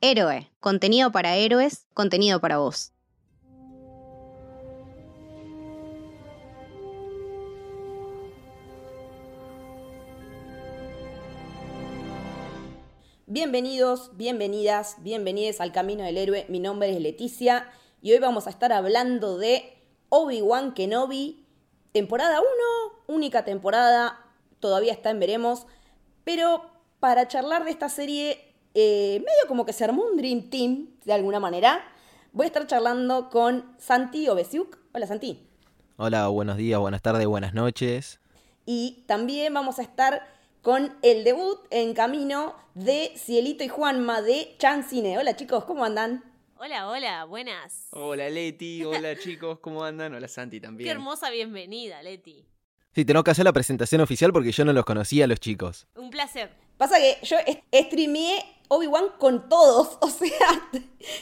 Héroe, contenido para héroes, contenido para vos. Bienvenidos, bienvenidas, bienvenidos al Camino del Héroe. Mi nombre es Leticia y hoy vamos a estar hablando de Obi-Wan Kenobi, temporada 1, única temporada, todavía está en veremos, pero para charlar de esta serie, eh, medio como que se armó un Dream Team, de alguna manera, voy a estar charlando con Santi Obesiuk. Hola Santi. Hola, buenos días, buenas tardes, buenas noches. Y también vamos a estar con el debut en camino de Cielito y Juanma de Chancine. Hola chicos, ¿cómo andan? Hola, hola, buenas. Hola Leti, hola chicos, ¿cómo andan? Hola Santi también. Qué hermosa bienvenida, Leti. Sí, tengo que hacer la presentación oficial porque yo no los conocía a los chicos. Un placer. Pasa que yo streameé Obi-Wan con todos, o sea,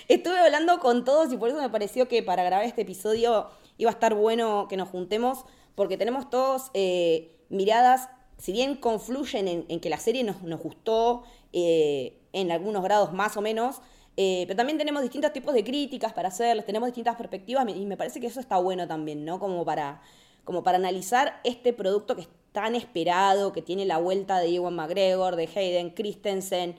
estuve hablando con todos y por eso me pareció que para grabar este episodio iba a estar bueno que nos juntemos porque tenemos todos eh, miradas si bien confluyen en, que la serie nos, gustó eh, en algunos grados más o menos, eh, pero también tenemos distintos tipos de críticas para hacerlas, tenemos distintas perspectivas y me parece que eso está bueno también, ¿no? Como para, como para analizar este producto que es tan esperado, que tiene la vuelta de Ewan McGregor, de Hayden Christensen,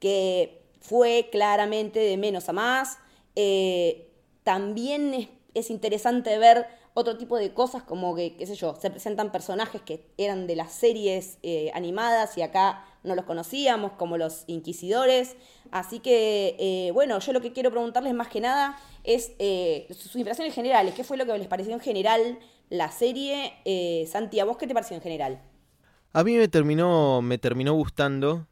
que fue claramente de menos a más. Eh, también es interesante ver otro tipo de cosas como que, qué sé yo, se presentan personajes que eran de las series eh, animadas y acá no los conocíamos, como los inquisidores. Así que, eh, bueno, yo lo que quiero preguntarles más que nada es sus impresiones generales. ¿Qué fue lo que les pareció en general la serie? Santi, ¿a vos qué te pareció en general? A mí me terminó, me terminó gustando.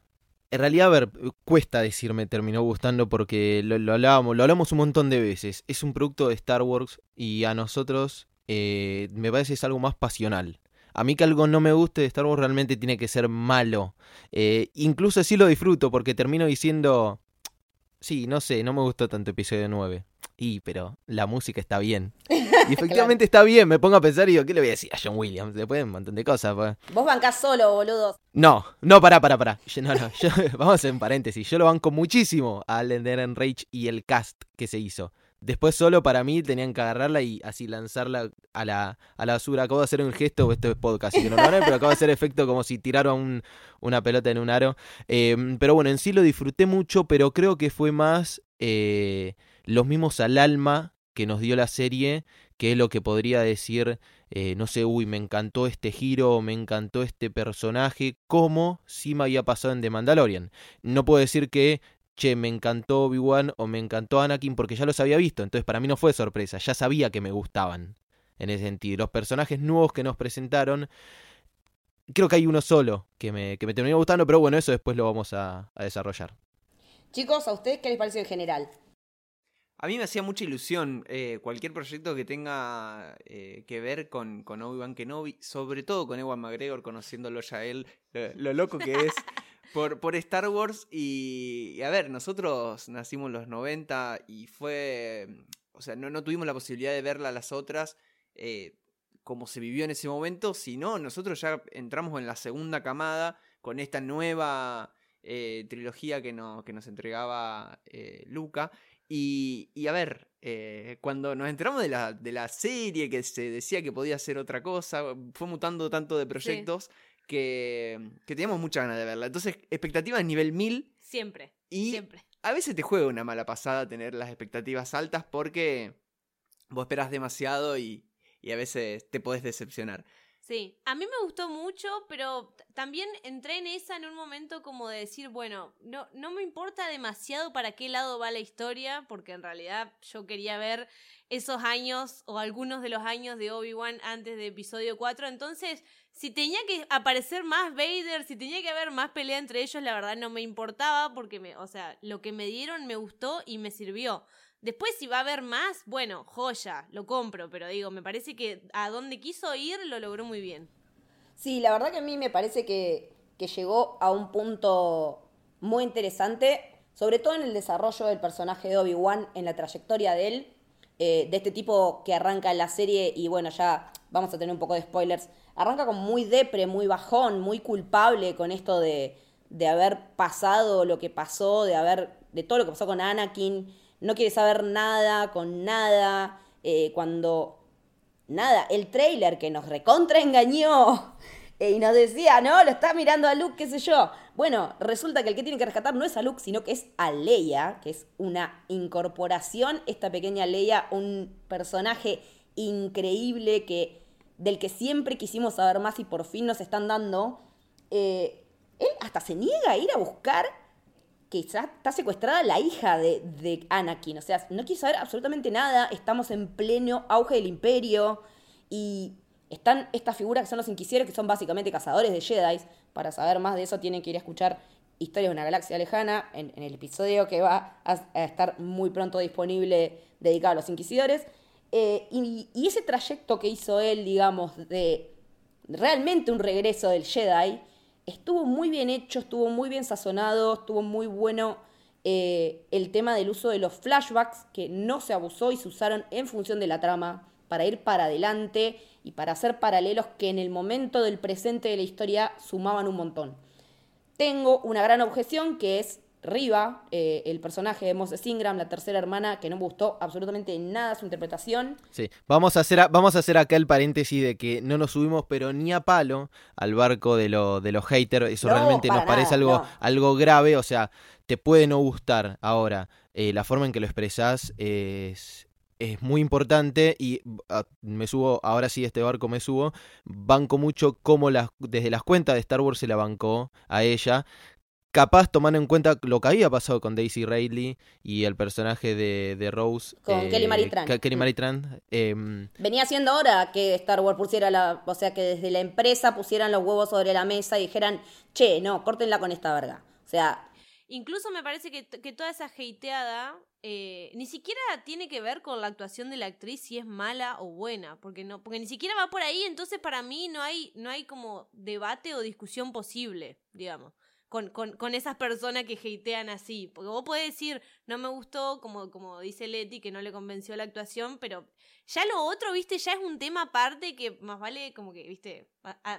En realidad, a ver, cuesta decir me terminó gustando porque lo, hablábamos, lo hablamos un montón de veces. Es un producto de Star Wars y a nosotros eh, me parece es algo más pasional. A mí que algo no me guste de Star Wars realmente tiene que ser malo. Eh, incluso así lo disfruto porque termino diciendo, sí, no sé, no me gustó tanto episodio 9. Y, pero la música está bien. Y efectivamente está bien, me pongo a pensar y digo, ¿qué le voy a decir a John Williams? Le pueden un montón de cosas. Pues. Vos bancás solo, boludo. No, no, pará, pará, pará. no, no, vamos a hacer un paréntesis. Yo lo banco muchísimo a Alden Rage y el cast que se hizo. Después solo para mí tenían que agarrarla y así lanzarla a la, a la basura. Acabo de hacer un gesto, esto es podcast, así que no lo pero acabo de hacer efecto como si tiraron una pelota en un aro. Em, pero bueno, en sí lo disfruté mucho, pero creo que fue más eh, los mismos al alma que nos dio la serie, que es lo que podría decir, eh, no sé, uy, me encantó este giro, me encantó este personaje, como si me había pasado en The Mandalorian. No puedo decir que che, me encantó Obi-Wan o me encantó Anakin porque ya los había visto, entonces para mí no fue sorpresa, ya sabía que me gustaban en ese sentido. Los personajes nuevos que nos presentaron, creo que hay uno solo que me, que me terminó gustando, pero bueno, eso después lo vamos a, desarrollar. Chicos, ¿a ustedes qué les pareció en general? A mí me hacía mucha ilusión eh, cualquier proyecto que tenga eh, que ver con, con Obi-Wan Kenobi, sobre todo con Ewan McGregor, conociéndolo ya él, lo loco que es. por, por Star Wars y, a ver, nosotros nacimos en los 90 y fue, o sea, no, no tuvimos la posibilidad de verla a las otras eh, como se vivió en ese momento, sino nosotros ya entramos en la segunda camada con esta nueva eh, trilogía que, no, que nos entregaba Luca. Y, y, a ver, cuando nos enteramos de la, de la serie que se decía que podía ser otra cosa, fue mutando tanto de proyectos que, que teníamos muchas ganas de verla. Entonces, expectativas nivel 1000. Siempre. Y siempre. a veces te juega una mala pasada tener las expectativas altas porque vos esperas demasiado y, y a veces te podés decepcionar. Sí, a mí me gustó mucho, pero también entré en esa en un momento como de decir, bueno, no, no me importa demasiado para qué lado va la historia, porque en realidad yo quería ver esos años o algunos de los años de Obi-Wan antes de episodio 4, entonces si tenía que aparecer más Vader, si tenía que haber más pelea entre ellos, la verdad no me importaba porque me, o sea, lo que me dieron me gustó y me sirvió. Después si va a haber más, bueno, joya, lo compro, pero digo, me parece que a donde quiso ir lo logró muy bien. Sí, la verdad que a mí me parece que, que llegó a un punto muy interesante, sobre todo en el desarrollo del personaje de Obi-Wan, en la trayectoria de él, eh, de este tipo que arranca en la serie y bueno, ya vamos a tener un poco de spoilers, arranca como muy depre, muy bajón, muy culpable con esto de, de haber pasado lo que pasó, de haber de todo lo que pasó con Anakin, no quiere saber nada con nada, eh, cuando, nada, el trailer que nos recontra engañó y nos decía, no, lo está mirando a Luke, qué sé yo. Bueno, resulta que el que tiene que rescatar no es a Luke, sino que es a Leia, que es una incorporación, esta pequeña Leia, un personaje increíble que del que siempre quisimos saber más y por fin nos están dando. Eh, él hasta se niega a ir a buscar que está secuestrada la hija de, de Anakin. O sea, no quiere saber absolutamente nada. Estamos en pleno auge del imperio. Y están estas figuras que son los inquisidores, que son básicamente cazadores de Jedi. Para saber más de eso tienen que ir a escuchar Historias de una galaxia lejana en, el episodio que va a, estar muy pronto disponible dedicado a los inquisidores. Eh, y, y, ese trayecto que hizo él, digamos, de realmente un regreso del Jedi, estuvo muy bien hecho, estuvo muy bien sazonado, estuvo muy bueno eh, el tema del uso de los flashbacks, que no se abusó y se usaron en función de la trama para ir para adelante y para hacer paralelos que en el momento del presente de la historia sumaban un montón. Tengo una gran objeción que es Riva, eh, el personaje de Moses Ingram, la tercera hermana, que no me gustó absolutamente nada su interpretación. Sí, vamos a hacer, vamos a hacer acá el paréntesis de que no nos subimos, pero ni a palo al barco de, lo, de los haters. Eso realmente nos parece algo, algo grave. O sea, te puede no gustar ahora. Eh, la forma en que lo expresás es, es muy importante y ah, me subo, ahora sí este barco me subo, banco mucho como las, desde las cuentas de Star Wars se la bancó a ella, capaz tomando en cuenta lo que había pasado con Daisy Ridley y el personaje de, Rose. Con Kelly Maritran. Kelly Maritran. Em, Venía siendo hora que Star Wars pusiera la. O sea, que desde la empresa pusieran los huevos sobre la mesa y dijeran, che, no, córtenla con esta verga. O sea. Incluso me parece que, que toda esa hateada eh, ni siquiera tiene que ver con la actuación de la actriz si es mala o buena, porque no, porque ni siquiera va por ahí, entonces para mí no hay, no hay como debate o discusión posible, digamos con, con, con, esas personas que hatean así. Porque vos podés decir, no me gustó, como, como dice Leti, que no le convenció la actuación, pero ya lo otro, viste, ya es un tema aparte que más vale como que, viste,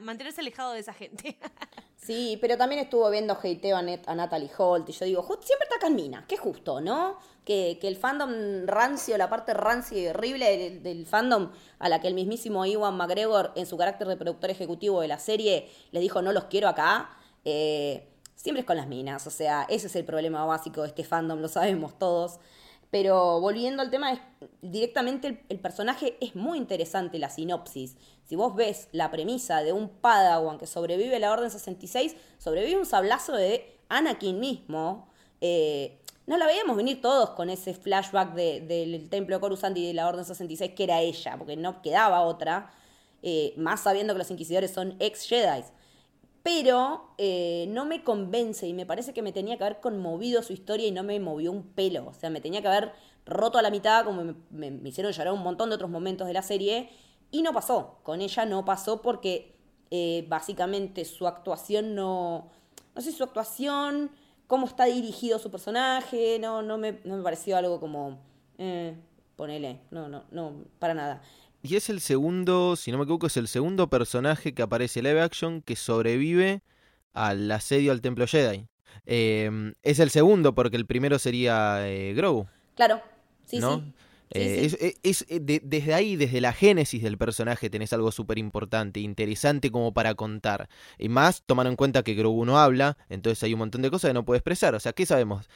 mantenerse alejado de esa gente. sí, pero también estuvo viendo hateo a, a Natalie Holt y yo digo, siempre está calmina, qué justo, ¿no? Que, que, el fandom rancio, la parte rancia y horrible del, del, fandom a la que el mismísimo Iwan McGregor, en su carácter de productor ejecutivo de la serie, le dijo, no los quiero acá. Eh, siempre es con las minas, o sea, ese es el problema básico de este fandom, lo sabemos todos. Pero volviendo al tema, directamente el, personaje es muy interesante, la sinopsis. Si vos ves la premisa de un Padawan que sobrevive a la Orden 66, sobrevive un sablazo de Anakin mismo. Eh, no la veíamos venir todos con ese flashback del templo de Coruscant y de la Orden 66, que era ella, porque no quedaba otra. Eh, más sabiendo que los inquisidores son ex Jedi pero eh, no me convence y me parece que me tenía que haber conmovido su historia y no me movió un pelo. O sea, me tenía que haber roto a la mitad, como me, hicieron llorar un montón de otros momentos de la serie, y no pasó. Con ella no pasó porque eh, básicamente su actuación no. No sé, su actuación, cómo está dirigido su personaje, no, no, me, no me pareció algo como. Eh, ponele, no, no, no, para nada. Y es el segundo, si no me equivoco, es el segundo personaje que aparece en live action que sobrevive al asedio al templo Jedi. Em, es el segundo porque el primero sería eh, Grogu. Claro, sí, sí. Eh, es, eh, desde ahí, desde la génesis del personaje, tenés algo súper importante, interesante como para contar. Y más, tomando en cuenta que Grogu no habla, entonces hay un montón de cosas que no puede expresar. O sea, ¿qué sabemos?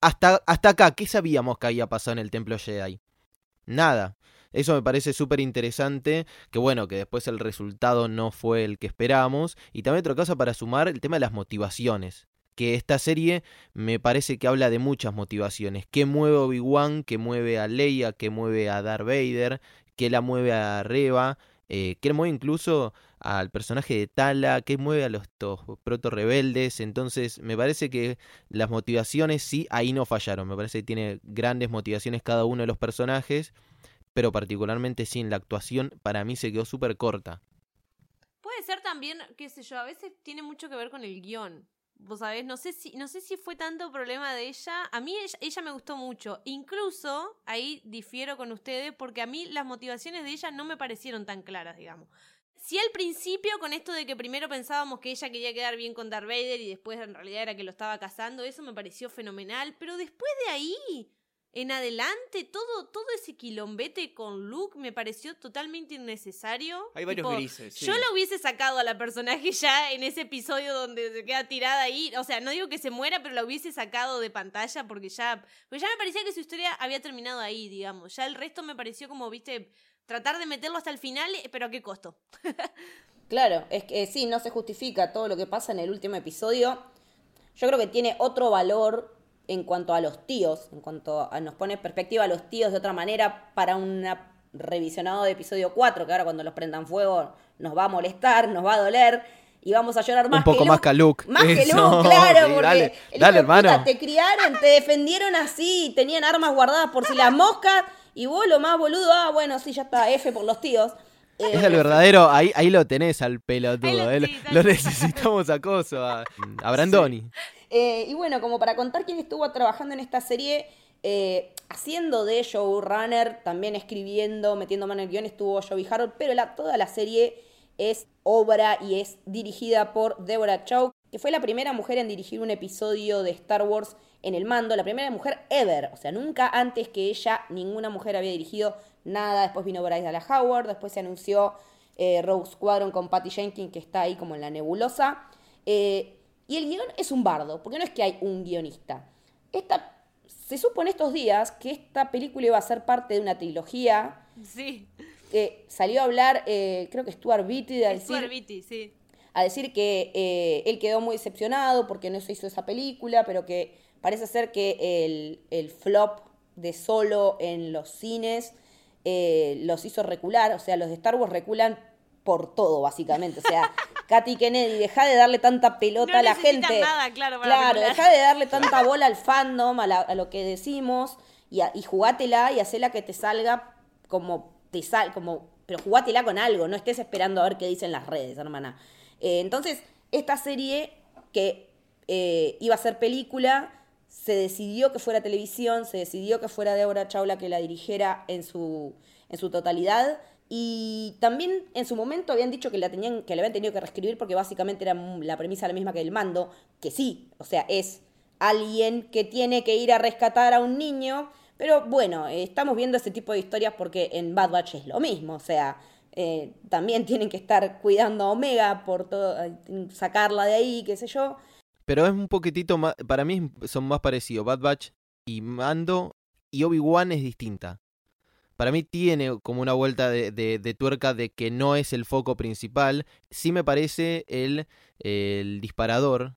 hasta, hasta acá, ¿qué sabíamos que había pasado en el templo Jedi? Nada. Eso me parece súper interesante, que bueno, que después el resultado no fue el que esperábamos. Y también otra cosa para sumar, el tema de las motivaciones. Que esta serie me parece que habla de muchas motivaciones. ¿Qué mueve a Obi-Wan? ¿Qué mueve a Leia? ¿Qué mueve a Darth Vader? ¿Qué la mueve a Reva? Eh, ¿Qué mueve incluso al personaje de Tala? ¿Qué mueve a los proto rebeldes? Entonces, me parece que las motivaciones sí, ahí no fallaron. Me parece que tiene grandes motivaciones cada uno de los personajes pero particularmente sin la actuación para mí se quedó súper corta. Puede ser también, qué sé yo, a veces tiene mucho que ver con el guion. Vos sabés, no sé si, no sé si fue tanto problema de ella. A mí ella, me gustó mucho. Incluso, ahí difiero con ustedes, porque a mí las motivaciones de ella no me parecieron tan claras, digamos. Sí, al principio, con esto de que primero pensábamos que ella quería quedar bien con Darth Vader y después en realidad era que lo estaba casando, eso me pareció fenomenal. Pero después de ahí, en adelante, todo, todo ese quilombete con Luke me pareció totalmente innecesario. Hay varios Tipo, grises. sí. Yo la hubiese sacado a la personaje ya en ese episodio donde se queda tirada ahí. O sea, no digo que se muera, pero la hubiese sacado de pantalla porque ya. Porque ya me parecía que su historia había terminado ahí, digamos. Ya el resto me pareció como, viste, tratar de meterlo hasta el final, eh, pero a qué costo. Claro, es que sí, no se justifica todo lo que pasa en el último episodio. Yo creo que tiene otro valor en cuanto a los tíos, en cuanto a nos pone en perspectiva a los tíos de otra manera para un revisionado de episodio 4, que ahora cuando los prendan fuego nos va a molestar, nos va a doler y vamos a llorar más Un poco que más que Luke. Más que Eso, Luke, claro, sí, porque dale, puta, hermano. te criaron, te defendieron así, tenían armas guardadas por si las moscas y vos lo más boludo, ah, bueno, sí, ya está, F por los tíos. Eh, Es el verdadero, ahí, ahí lo tenés al pelotudo. Lo- eh, sí, lo necesitamos acoso a, a Brandoni. Eh, y bueno, como para contar quién estuvo trabajando en esta serie, eh, haciendo de showrunner, también escribiendo, metiendo mano en el guion, estuvo Joey Harold, pero la, toda la serie es obra y es dirigida por Deborah Chow, que fue la primera mujer en dirigir un episodio de Star Wars en el mando, la primera mujer ever, o sea, nunca antes que ella ninguna mujer había dirigido nada, después vino Bryce Dallas Howard, después se anunció eh, Rogue Squadron con Patty Jenkins, que está ahí como en la nebulosa, eh, y el guion es un bardo, porque no es que hay un guionista. Esta, se supo en estos días que esta película iba a ser parte de una trilogía. Sí. que salió a hablar, eh, creo que Stuart Beatty, a decir, Stuart Beatty, sí. a decir que eh, él quedó muy decepcionado porque no se hizo esa película, pero que parece ser que el, el flop de solo en los cines eh, los hizo recular, o sea, los de Star Wars reculan por todo, básicamente. O sea, Katy Kennedy, deja de darle tanta pelota No a la gente. nada, claro, claro, deja de darle tanta bola al fandom, a, la- a lo que decimos, y, a- y jugátela y hacela que te salga como te sal, como, pero jugátela con algo, no estés esperando a ver qué dicen las redes, hermana. Eh, entonces, esta serie que eh, iba a ser película, se decidió que fuera televisión, se decidió que fuera Deborah Chaula que la dirigiera en su, en su totalidad. Y también en su momento habían dicho que la habían tenido que reescribir porque básicamente era la premisa la misma que el mando, que sí, o sea, es alguien que tiene que ir a rescatar a un niño, pero bueno, eh, estamos viendo ese tipo de historias porque en Bad Batch es lo mismo, o sea, eh, también tienen que estar cuidando a Omega por todo, eh, sacarla de ahí, qué sé yo. Pero es un poquitito más, para mí son más parecidos. Bad Batch y Mando y Obi-Wan es distinta. Para mí tiene como una vuelta de, tuerca de que no es el foco principal. Sí me parece el, disparador,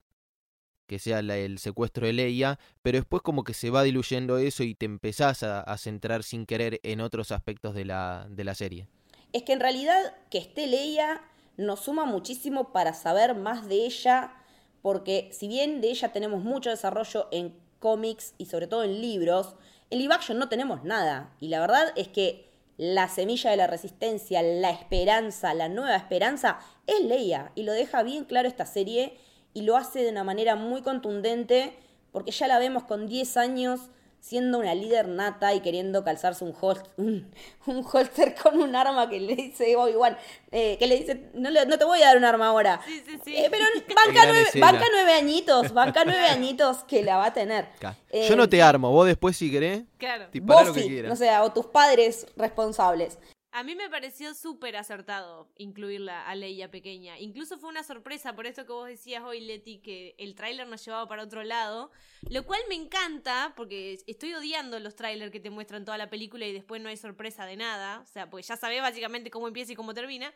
que sea el secuestro de Leia, pero después como que se va diluyendo eso y te empezás a, a centrar sin querer en otros aspectos de la, de la serie. Es que en realidad que esté Leia nos suma muchísimo para saber más de ella, porque si bien de ella tenemos mucho desarrollo en cómics y sobre todo en libros, en live no tenemos nada. Y la verdad es que la semilla de la resistencia, la esperanza, la nueva esperanza, es Leia. Y lo deja bien claro esta serie y lo hace de una manera muy contundente, porque ya la vemos con 10 años siendo una líder nata y queriendo calzarse un, hol- un, un holster con un arma que le dice Obi-Wan, eh, que le dice, no, le- no te voy a dar un arma ahora. Sí, sí, sí. Eh, pero banca nueve, banca nueve añitos, banca nueve añitos que la va a tener. Eh, Yo no te armo, vos después si querés, Claro. Vos lo que sí, quieras. no sé, o tus padres responsables. A mí me pareció súper acertado incluirla a Leia pequeña. Incluso fue una sorpresa, por esto que vos decías hoy, Leti, que el tráiler nos llevaba para otro lado. Lo cual me encanta, porque estoy odiando los trailers que te muestran toda la película y después no hay sorpresa de nada. O sea, pues ya sabés básicamente cómo empieza y cómo termina.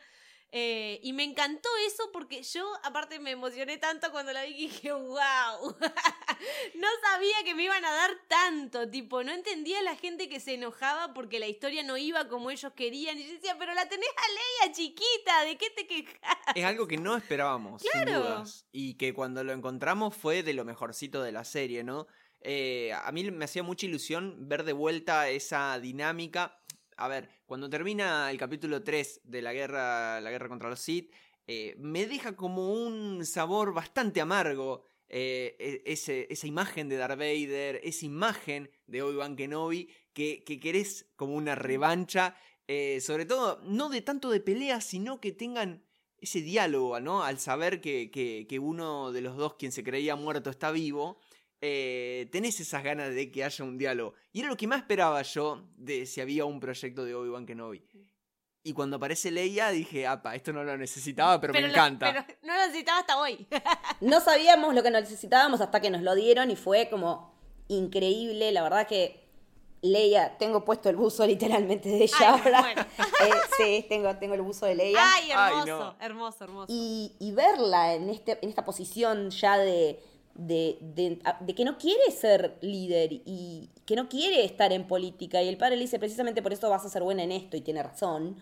Eh, y me encantó eso porque yo, aparte, me emocioné tanto cuando la vi que dije, wow. no sabía que me iban a dar tanto. Tipo, no entendía a la gente que se enojaba porque la historia no iba como ellos querían. Y yo decía, pero la tenés a Leia chiquita, ¿de qué te quejas? Es algo que no esperábamos, sin Claro. dudas. Y que cuando lo encontramos fue de lo mejorcito de la serie, ¿no? Eh, a mí me hacía mucha ilusión ver de vuelta esa dinámica. A ver, cuando termina el capítulo 3 de la guerra, la guerra contra los Sith, eh, me deja como un sabor bastante amargo. eh, e- ese- esa imagen de Darth Vader, esa imagen de Obi-Wan Kenobi, que, que querés como una revancha Eh, sobre todo, no de tanto de pelea, sino que tengan ese diálogo, ¿no? Al saber que, que, que uno de los dos, quien se creía muerto, está vivo. Eh, tenés esas ganas de que haya un diálogo. Y era lo que más esperaba yo de si había un proyecto de Obi-Wan Kenobi. Y cuando aparece Leia dije, apa, esto no lo necesitaba, pero, me lo- encanta. pero no lo necesitaba hasta hoy. No sabíamos lo que necesitábamos hasta que nos lo dieron y fue como increíble. La verdad que Leia, tengo puesto el buzo literalmente de ella Ay, ahora. bueno. Eh, sí, tengo, tengo el buzo de Leia. Ay, Ay, hermoso, no. hermoso, hermoso. Y, y verla en, este, en esta posición ya de, de, de- de que no quiere ser líder y que no quiere estar en política. Y el padre le dice, precisamente por eso vas a ser buena en esto, y tiene razón.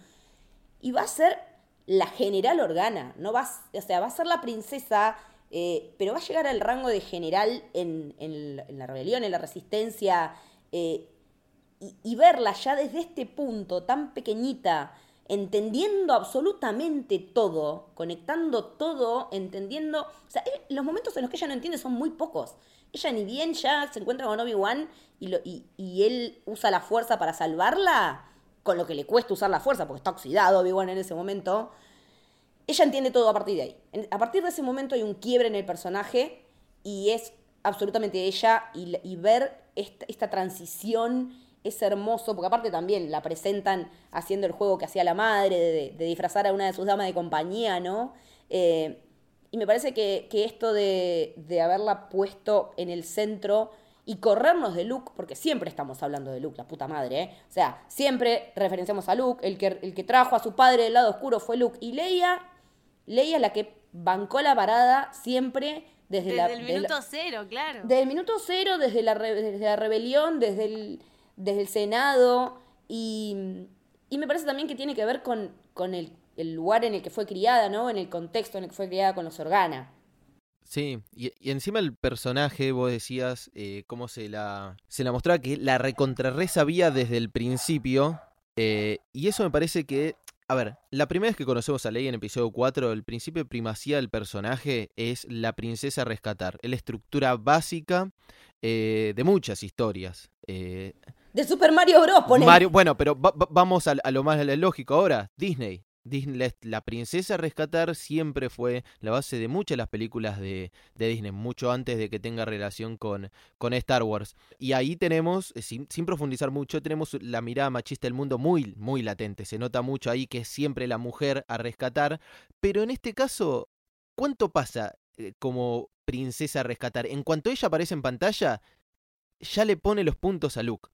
Y va a ser la general Organa, no o sea, va a ser la princesa, eh, pero va a llegar al rango de general en, en la- rebelión, en la resistencia. eh, y verla ya desde este punto tan pequeñita, entendiendo absolutamente todo, conectando todo, entendiendo... O sea, los momentos en los que ella no entiende son muy pocos. Ella ni bien ya se encuentra con Obi-Wan y, él usa la fuerza para salvarla, con lo que le cuesta usar la fuerza, porque está oxidado Obi-Wan en ese momento. Ella entiende todo a partir de ahí. A partir de ese momento hay un quiebre en el personaje y es absolutamente ella y, ver esta transición es hermoso, porque aparte también la presentan haciendo el juego que hacía la madre, de, de disfrazar a una de sus damas de compañía, ¿no? Eh, y me parece que, que esto de, de haberla puesto en el centro y corrernos de Luke, porque siempre estamos hablando de Luke, la puta madre, ¿eh? O sea, siempre referenciamos a Luke, el que, el que trajo a su padre del lado oscuro fue Luke, y Leia, Leia es la que bancó la parada siempre desde, Desde la... el la- minuto cero, claro. desde el minuto cero, desde la, desde la rebelión, desde el, desde el Senado, y, y me parece también que tiene que ver con, con el, el lugar en el que fue criada, ¿no? En el contexto en el que fue criada con los Organa. Sí, y, y encima el personaje, vos decías, eh, cómo se la, se la mostraba que la recontrarre sabía desde el principio. eh, y eso me parece que, a ver, la primera vez que conocemos a Leia en episodio 4, el principio de primacía del personaje es la princesa a rescatar. Es la estructura básica eh, de muchas historias. De Super Mario Bros. Mario, bueno, pero va- va- vamos a, a lo más lógico ahora. Disney. La, princesa a rescatar siempre fue la base de muchas de las películas de, Disney, mucho antes de que tenga relación con, con Star Wars. Y ahí tenemos, eh, sin, sin profundizar mucho, tenemos la mirada machista del mundo muy, muy latente. Se nota mucho ahí que es siempre la mujer a rescatar. Pero en este caso, ¿cuánto pasa eh, como princesa a rescatar? En cuanto ella aparece en pantalla, ya le pone los puntos a Luke.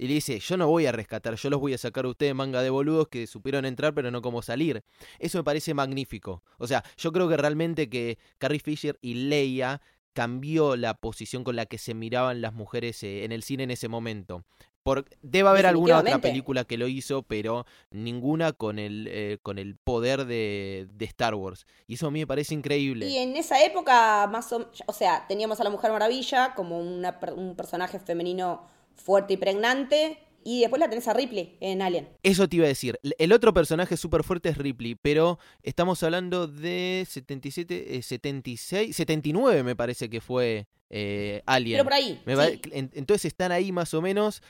Y le dice, yo no voy a rescatar, yo los voy a sacar a ustedes manga de boludos que supieron entrar pero no cómo salir. Eso me parece magnífico. O sea, yo creo que realmente que Carrie Fisher y Leia cambió la posición con la que se miraban las mujeres eh, en el cine en ese momento. Por, debe haber alguna otra película que lo hizo, pero ninguna con el, eh, con el poder de, de Star Wars. Y eso a mí me parece increíble. Y en esa época, más o, o sea, teníamos a la Mujer Maravilla como una un personaje femenino fuerte y pregnante. Y después la tenés a Ripley en Alien. Eso te iba a decir. El otro personaje súper fuerte es Ripley, pero estamos hablando de 77, eh, 76, 79 me parece que fue eh, Alien. Pero por ahí. Me va- sí. en- entonces están ahí más o menos.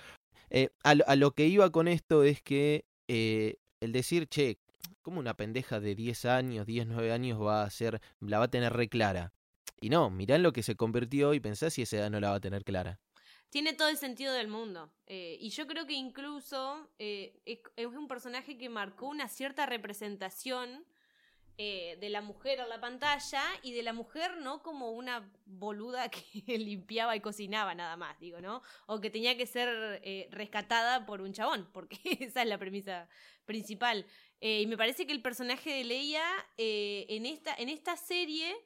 Eh, a, lo- a lo que iba con esto es que eh, el decir, che, como una pendeja de 10 años, 10, 9 años va a ser, la va a tener re clara. Y no, mirá en lo que se convirtió y pensá si esa edad no la va a tener clara. Tiene todo el sentido del mundo. Eh, y yo creo que incluso eh, es, un personaje que marcó una cierta representación eh, de la mujer en la pantalla y de la mujer no como una boluda que limpiaba y cocinaba nada más, digo, ¿no? O que tenía que ser rescatada por un chabón, porque esa es la premisa principal. Y me parece que el personaje de Leia en, esta, en esta serie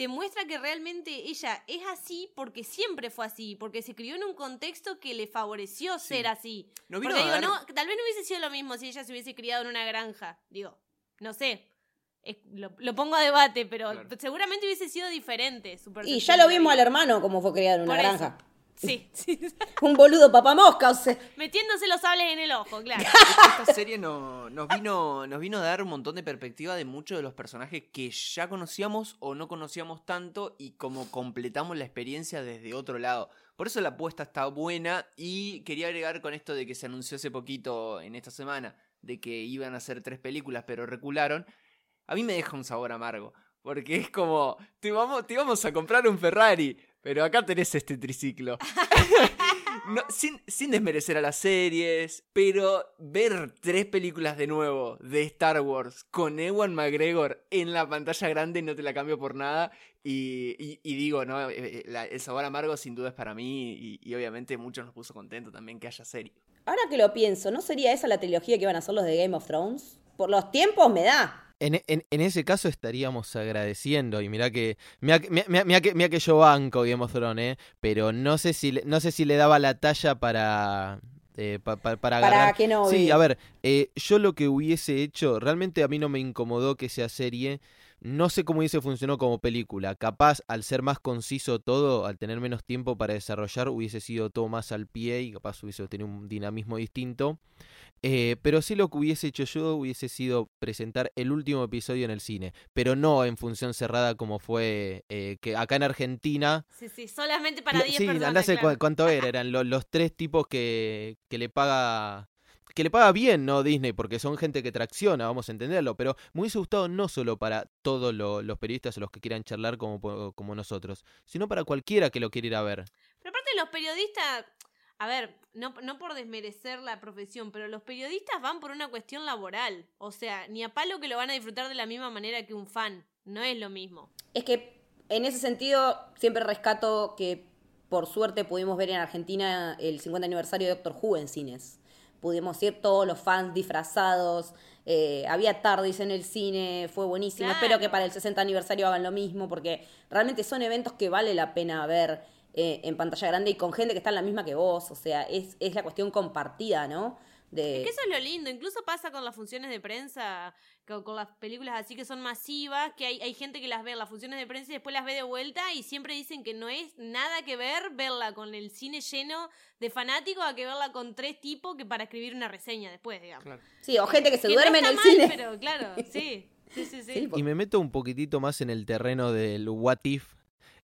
te muestra que realmente ella es así porque siempre fue así, porque se crió en un contexto que le favoreció Sí. ser así. No vino porque a digo, dar- no, tal vez no hubiese sido lo mismo si ella se hubiese criado en una granja. Digo, no sé. Es- lo, lo pongo a debate, pero Claro. seguramente hubiese sido diferente. Y ya lo vimos al hermano como fue criado en una Por eso. Sí. Un boludo papamosca, o sea. Metiéndose los sables en el ojo, claro. Esta serie no- nos, vino, nos vino a dar un montón de perspectiva de muchos de los personajes que ya conocíamos o no conocíamos tanto y como completamos la experiencia desde otro lado. Por eso la apuesta está buena y quería agregar con esto de que se anunció hace poquito en esta semana de que iban a hacer tres películas, pero recularon, a mí me deja un sabor amargo. Porque es como, te vamos, te vamos a comprar un Ferrari, pero acá tenés este triciclo. No, sin, sin desmerecer a las series, pero ver tres películas de nuevo de Star Wars con Ewan McGregor en la pantalla grande no te la cambio por nada. Y, y- y digo, ¿no? Eh, eh, la- el sabor amargo sin duda es para mí y, y obviamente muchos nos puso contento también que haya serie. Ahora que lo pienso, ¿no sería esa la trilogía que iban a hacer los de Game of Thrones? Por los tiempos me da. En, en- en ese caso estaríamos agradeciendo. Y mirá que. Mirá, que- mirá- mirá- que, mirá que yo banco Game of Thrones, ¿eh? Pero no sé si le, no sé si le daba la talla para. eh, pa- pa- para agarrar. Para que no. Sí, a ver, eh, yo lo que hubiese hecho, realmente a mí no me incomodó que sea serie. No sé cómo hubiese funcionado como película. Capaz, al ser más conciso todo, al tener menos tiempo para desarrollar, hubiese sido todo más al pie y capaz hubiese tenido un dinamismo distinto. Eh, pero sí lo que hubiese hecho yo hubiese sido presentar el último episodio en el cine, pero no en función cerrada como fue eh, que acá en Argentina Sí, sí, solamente para Cla- 10 sí, personas. claro. cu- cuánto era. Eran lo- los tres tipos que, que le paga. Que le paga bien, ¿no? Disney, porque son gente que tracciona, vamos a entenderlo. Pero me hubiese gustado no solo para todos lo- los periodistas o los que quieran charlar como, como nosotros, sino para cualquiera que lo quiera ir a ver. Pero aparte los periodistas, a ver, no, no por desmerecer la profesión, pero los periodistas van por una cuestión laboral. O sea, ni a palo que lo van a disfrutar de la misma manera que un fan. No es lo mismo. Es que en ese sentido siempre rescato que por suerte pudimos ver en Argentina el 50 aniversario de Doctor Who en cines. Pudimos ir todos los fans disfrazados, eh, había tardis en el cine, fue buenísimo. Claro. Espero que para el 60 aniversario hagan lo mismo porque realmente son eventos que vale la pena ver eh, en pantalla grande y con gente que está en la misma que vos. O sea, es, es la cuestión compartida, ¿no? De... Es que eso es lo lindo. Incluso pasa con las funciones de prensa, con, con las películas así que son masivas, que hay, hay gente que las ve en las funciones de prensa y después las ve de vuelta y siempre dicen que no es nada que ver verla con el cine lleno de fanáticos a que verla con tres tipos que para escribir una reseña después, digamos. Claro. Sí, o gente que se Que duerme no en el mal, cine. Pero claro, sí. Sí, sí, sí. Sí, Y me meto un poquitito más en el terreno del what if.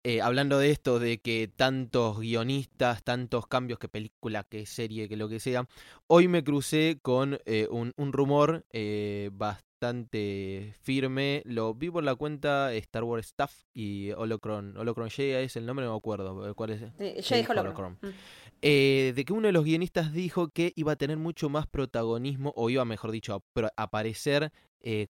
Eh, hablando de esto, de que tantos guionistas, tantos cambios, que película, que serie, que lo que sea. Hoy me crucé con eh, un, un rumor eh, bastante firme. Lo vi por la cuenta Star Wars Staff y Holocron. Holocron J es el nombre, no me acuerdo. ¿Cuál es? Sí, dijo Holocron. Mm. De que uno de los guionistas dijo que iba a tener mucho más protagonismo, o iba, mejor dicho, a pro- aparecer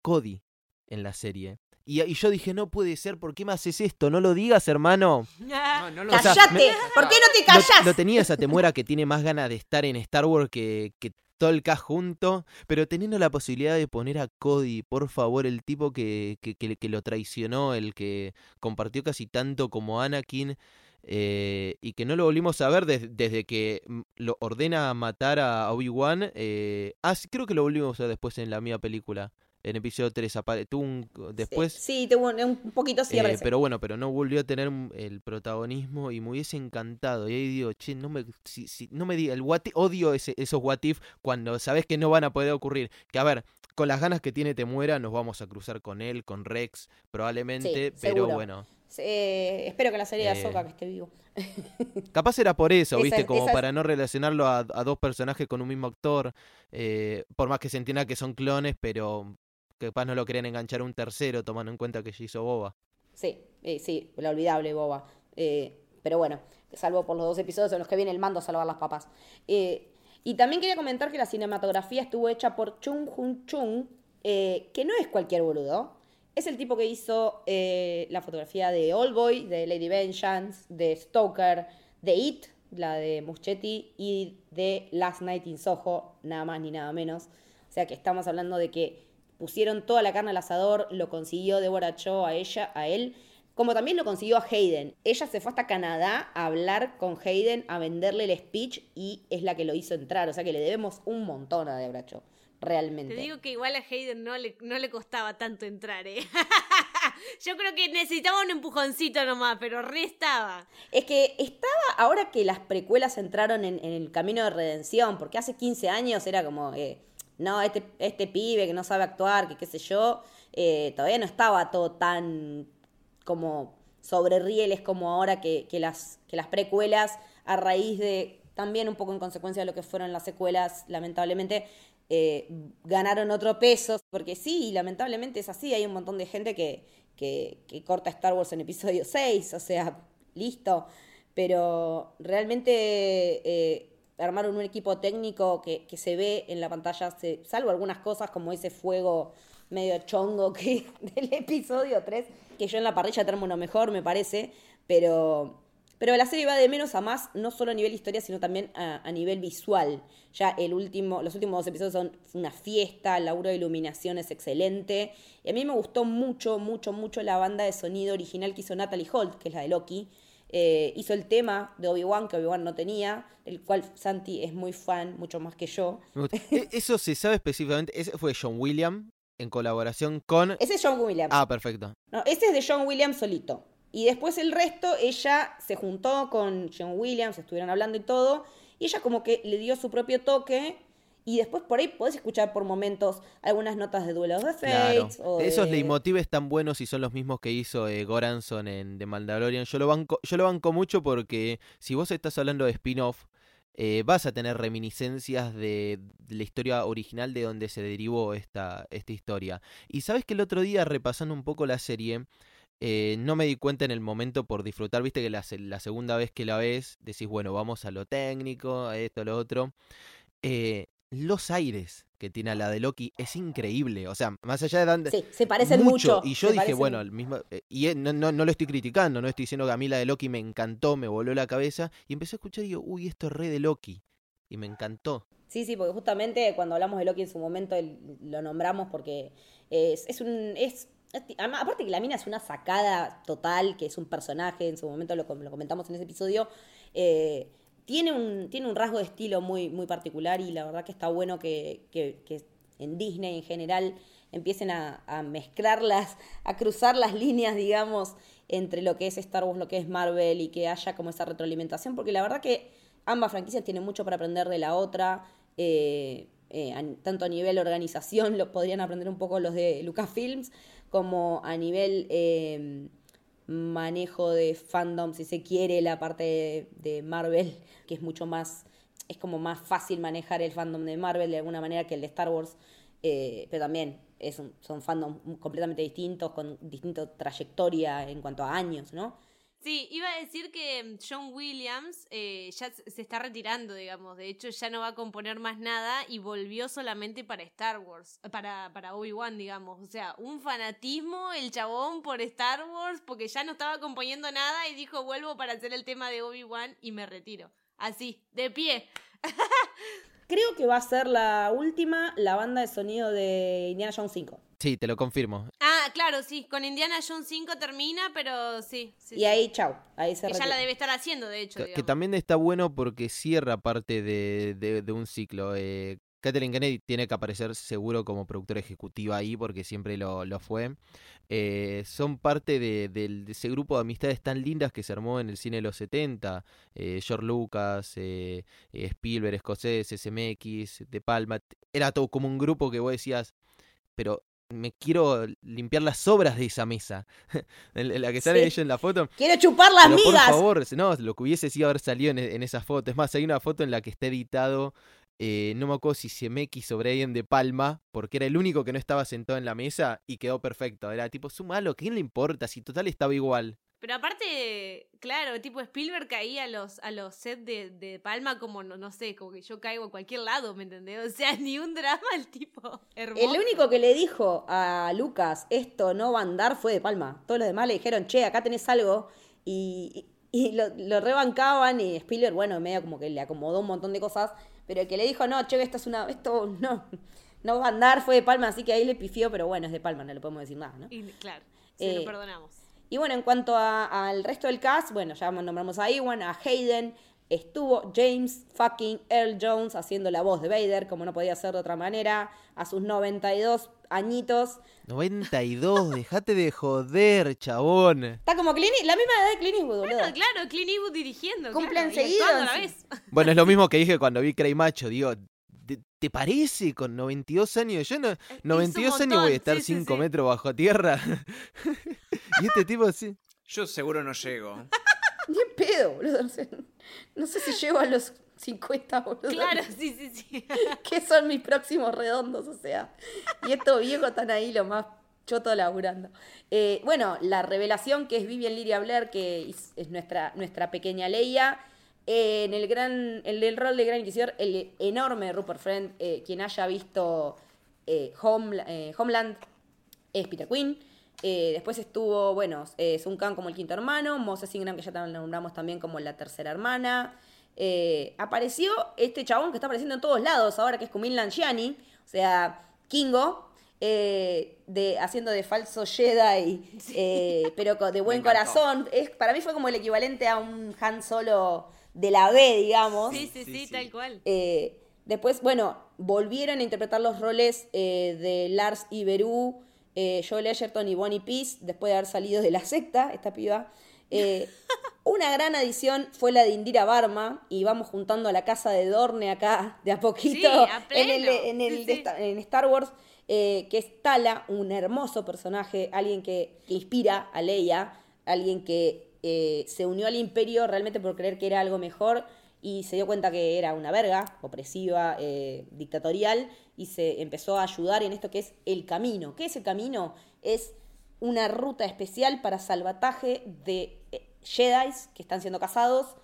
Cody en la serie. Y, y yo dije, no puede ser, ¿por qué me haces esto? No lo digas, hermano. No, no lo O sea, ¡Cállate! me- ¿Por qué no te Lo, callas? lo tenía esa temuera que tiene más ganas de estar en Star Wars que, que todo el cast junto, pero teniendo la posibilidad de poner a Cody, por favor, el tipo que, que, que- que lo traicionó, el que compartió casi tanto como Anakin, eh, y que no lo volvimos a ver des- desde que mm, lo ordena matar a Obi-Wan. eh, ah, creo que lo volvimos a ver después en la mía película. En episodio 3 apare- tuvo un, después Sí, tuvo un, poquito sí, eh, pero bueno, pero no volvió a tener el protagonismo y me hubiese encantado. Y ahí digo, che, no me, si, si- no me diga, el what if- odio ese, esos what if cuando sabes que no van a poder ocurrir. Que a ver, con las ganas que tiene Temuera, nos vamos a cruzar con él, con Rex, probablemente, Sí, pero seguro. bueno. Eh, espero que la serie de Eh, Ahsoka que esté vivo. Capaz era por eso, Esa ¿viste? Como esa para no relacionarlo a, a dos personajes con un mismo actor. eh, por más que se entienda que son clones, pero capaz no lo querían enganchar un tercero, tomando en cuenta que ya hizo Boba. Sí, eh, sí, la olvidable boba. Eh, pero bueno, salvo por los dos episodios en los que viene el mando a salvar las papas. Eh, y también quería comentar que la cinematografía estuvo hecha por Chung Hun Chung, que no es cualquier boludo. Es el tipo que hizo la fotografía de All Boy, de Lady Vengeance, de Stoker, de It, la de Muschetti, y de Last Night in Soho, nada más ni nada menos. O sea que estamos hablando de que pusieron toda la carne al asador, lo consiguió Deborah Cho a ella, a él, como también lo consiguió a Hayden. Ella se fue hasta Canadá a hablar con Hayden, a venderle el speech y es la que lo hizo entrar. O sea que le debemos un montón a Deborah Cho, realmente. Te digo que igual a Hayden no le, no le costaba tanto entrar, ¿eh? Yo creo que necesitaba un empujoncito nomás, pero re estaba. Es que estaba, ahora que las precuelas entraron en, en el camino de redención, porque hace 15 años era como, eh, no, este, este pibe que no sabe actuar, que qué sé yo, eh, todavía no estaba todo tan como sobre rieles como ahora que, que las, que las precuelas a raíz de también un poco en consecuencia de lo que fueron las secuelas, lamentablemente, eh, ganaron otro peso, porque sí, lamentablemente es así, hay un montón de gente que, que, corta Star Wars en episodio 6, o sea, listo, pero realmente eh, armaron un equipo técnico que, que se ve en la pantalla, se- salvo algunas cosas como ese fuego medio chongo que del episodio 3, que yo en la parrilla termo mejor, me parece, pero, pero la serie va de menos a más, no solo a nivel historia, sino también a, a nivel visual. Ya el último, los últimos dos episodios son una fiesta, el laburo de iluminación es excelente. Y a mí me gustó mucho, mucho, mucho la banda de sonido original que hizo Natalie Holt, que es la de Loki. Eh, hizo el tema de Obi-Wan, que Obi-Wan no tenía, el cual Santi es muy fan, mucho más que yo. E- Eso se sabe específicamente. Ese fue John Williams en colaboración con. Ese es John Williams. Ah, perfecto. No, ese es de John Williams solito. Y después el resto, ella se juntó con John Williams, estuvieron hablando y todo. Y ella como que le dio su propio toque. Y después por ahí podés escuchar por momentos algunas notas de duelos de Claro. Fates. O Esos de- leitmotives tan buenos y son los mismos que hizo eh, Goranson en The Mandalorian. Yo lo banco, yo lo banco mucho porque si vos estás hablando de spin-off, eh, vas a tener reminiscencias de, de la historia original de donde se derivó esta, esta historia. Y sabes que el otro día, repasando un poco la serie, eh, no me di cuenta en el momento por disfrutar, viste que la, la segunda vez que la ves, decís, bueno, vamos a lo técnico, a esto, a lo otro. Eh, los aires que tiene a la de Loki es increíble. O sea, más allá de dónde. Sí, se parecen mucho. Y yo dije, bueno, el mismo. eh, y no, no, no lo estoy criticando, no estoy diciendo que a mí la de Loki me encantó, me voló la cabeza. Y empecé a escuchar y digo, uy, esto es re de Loki. Y me encantó. Sí, sí, porque justamente cuando hablamos de Loki en su momento lo nombramos porque es, es un... Es, aparte que la mina es una sacada total, que es un personaje, en su momento lo, lo comentamos en ese episodio, eh, tiene, un, tiene un rasgo de estilo muy, muy particular y la verdad que está bueno que, que- en Disney en general empiecen a, mezclarlas, a cruzar las líneas, digamos, entre lo que es Star Wars, lo que es Marvel y que haya como esa retroalimentación, porque la verdad que ambas franquicias tienen mucho para aprender de la otra, eh, eh, tanto a nivel organización, lo podrían aprender un poco los de Lucasfilms, como a nivel eh, manejo de fandom, si se quiere, la parte de, Marvel, que es mucho más, es como más fácil manejar el fandom de Marvel de alguna manera que el de Star Wars, eh, pero también es un- son fandoms completamente distintos, con distinta trayectoria en cuanto a años, ¿no? Sí, iba a decir que John Williams eh, ya se está retirando, digamos. De hecho, ya no va a componer más nada y volvió solamente para Star Wars, para, para Obi-Wan, digamos. O sea, un fanatismo el chabón por Star Wars porque ya no estaba componiendo nada y dijo, vuelvo para hacer el tema de Obi-Wan y me retiro. Así, de pie. Creo que va a ser la última, la banda de sonido de Indiana Jones 5. Sí, te lo confirmo. Ah, claro, sí, con Indiana Jones 5 termina, pero sí. sí, Y sí. ahí, chau, ahí se Que ya retira. la debe estar haciendo, de hecho. Que, también está bueno porque cierra parte de, de- de un ciclo. Eh, Kathleen Kennedy tiene que aparecer seguro como productora ejecutiva ahí porque siempre lo, lo fue. Eh, son parte de, ese grupo de amistades tan lindas que se armó en el cine de los 70. Eh, George Lucas, eh, Spielberg, Escocés, SMX, De Palma. Era todo como un grupo que vos decías, pero me quiero limpiar las sobras de esa mesa. la- que sale Sí. ella en la foto. Quiero chupar las Pero por migas. favor, no, lo que hubiese sido haber salido en, en esa foto. Es más, hay una foto en la que está editado, eh, no me acuerdo si CMX sobre alguien de Palma, porque era el único que no estaba sentado en la mesa y quedó perfecto. Era tipo, sumalo, ¿quién le importa? Si total estaba igual. Pero aparte, claro, tipo Spielberg caía a los, a los sets de, de Palma como, no, no sé, como que yo caigo a cualquier lado, ¿me entendés? O sea, ni un drama el tipo. Hermoso. El único que le dijo a Lucas esto no va a andar fue de Palma. Todos los demás le dijeron, che, acá tenés algo. Y, y lo, lo rebancaban y Spielberg, bueno, medio como que le acomodó un montón de cosas. Pero el que le dijo, no, che, esto es una. Esto no, no va a andar fue de Palma, así que ahí le pifió, pero bueno, es de Palma, no le podemos decir nada, ¿no? Y, claro, se Eh, lo perdonamos. Y bueno, en cuanto al resto del cast, bueno, ya nombramos a Iwan, a Hayden, estuvo James fucking Earl Jones haciendo la voz de Vader, como no podía ser de otra manera, a sus 92 añitos. 92, dejate de joder, chabón. Está como Clint, la misma edad de Clint Eastwood, boludo. Bueno, claro, Clint Eastwood dirigiendo. Cumplen claro, y seguido, actuando a la vez. Bueno, es lo mismo que dije cuando vi Cray Macho. Digo, ¿te, parece con 92 años? Yo no, 92 años voy a estar sí, sí, 5 sí. metros bajo tierra. y este tipo sí. Yo seguro no llego. Ni pedo, boludo. No sé, si llego a los 50, boludo. Claro, sí, sí, sí. que son mis próximos redondos, o sea. Y estos viejos están ahí lo más choto laburando. Eh, bueno, la revelación que es Vivian Lyria Blair, que es, es nuestra, nuestra pequeña Leia. Eh, en el gran el, el rol de Gran Inquisidor, el enorme Rupert Friend, eh, quien haya visto Home- Homeland, es Peter Quinn. Eh, después estuvo, bueno, eh, Sun Kang como el quinto hermano, Moses Ingram, que ya tam- nombramos también como la tercera hermana. Eh, apareció este chabón que está apareciendo en todos lados ahora, que es Kumail Nanjiani, o sea, Kingo, eh, de, haciendo de falso Jedi, eh, pero de buen corazón. Es, para mí fue como el equivalente a un Han Solo de la B, digamos. Sí, sí, Sí, sí, sí. tal cual. Eh, después, bueno, volvieron a interpretar los roles eh, de Lars y Berú, eh, Joel Edgerton y Bonnie Peace, después de haber salido de la secta, esta piba. Eh, una gran adición fue la de Indira Barma, y vamos juntando a la casa de Dorne acá, de a poquito, Sí, a en, el, en, el Sí, sí. en Star Wars, eh, que es Tala, un hermoso personaje, alguien que, que inspira a Leia, alguien que eh, se unió al imperio realmente por creer que era algo mejor y se dio cuenta que era una verga, opresiva, eh, dictatorial, y se empezó a ayudar en esto que es el camino. ¿Qué es el camino? Es una ruta especial para salvataje de eh, Jedis que están siendo casados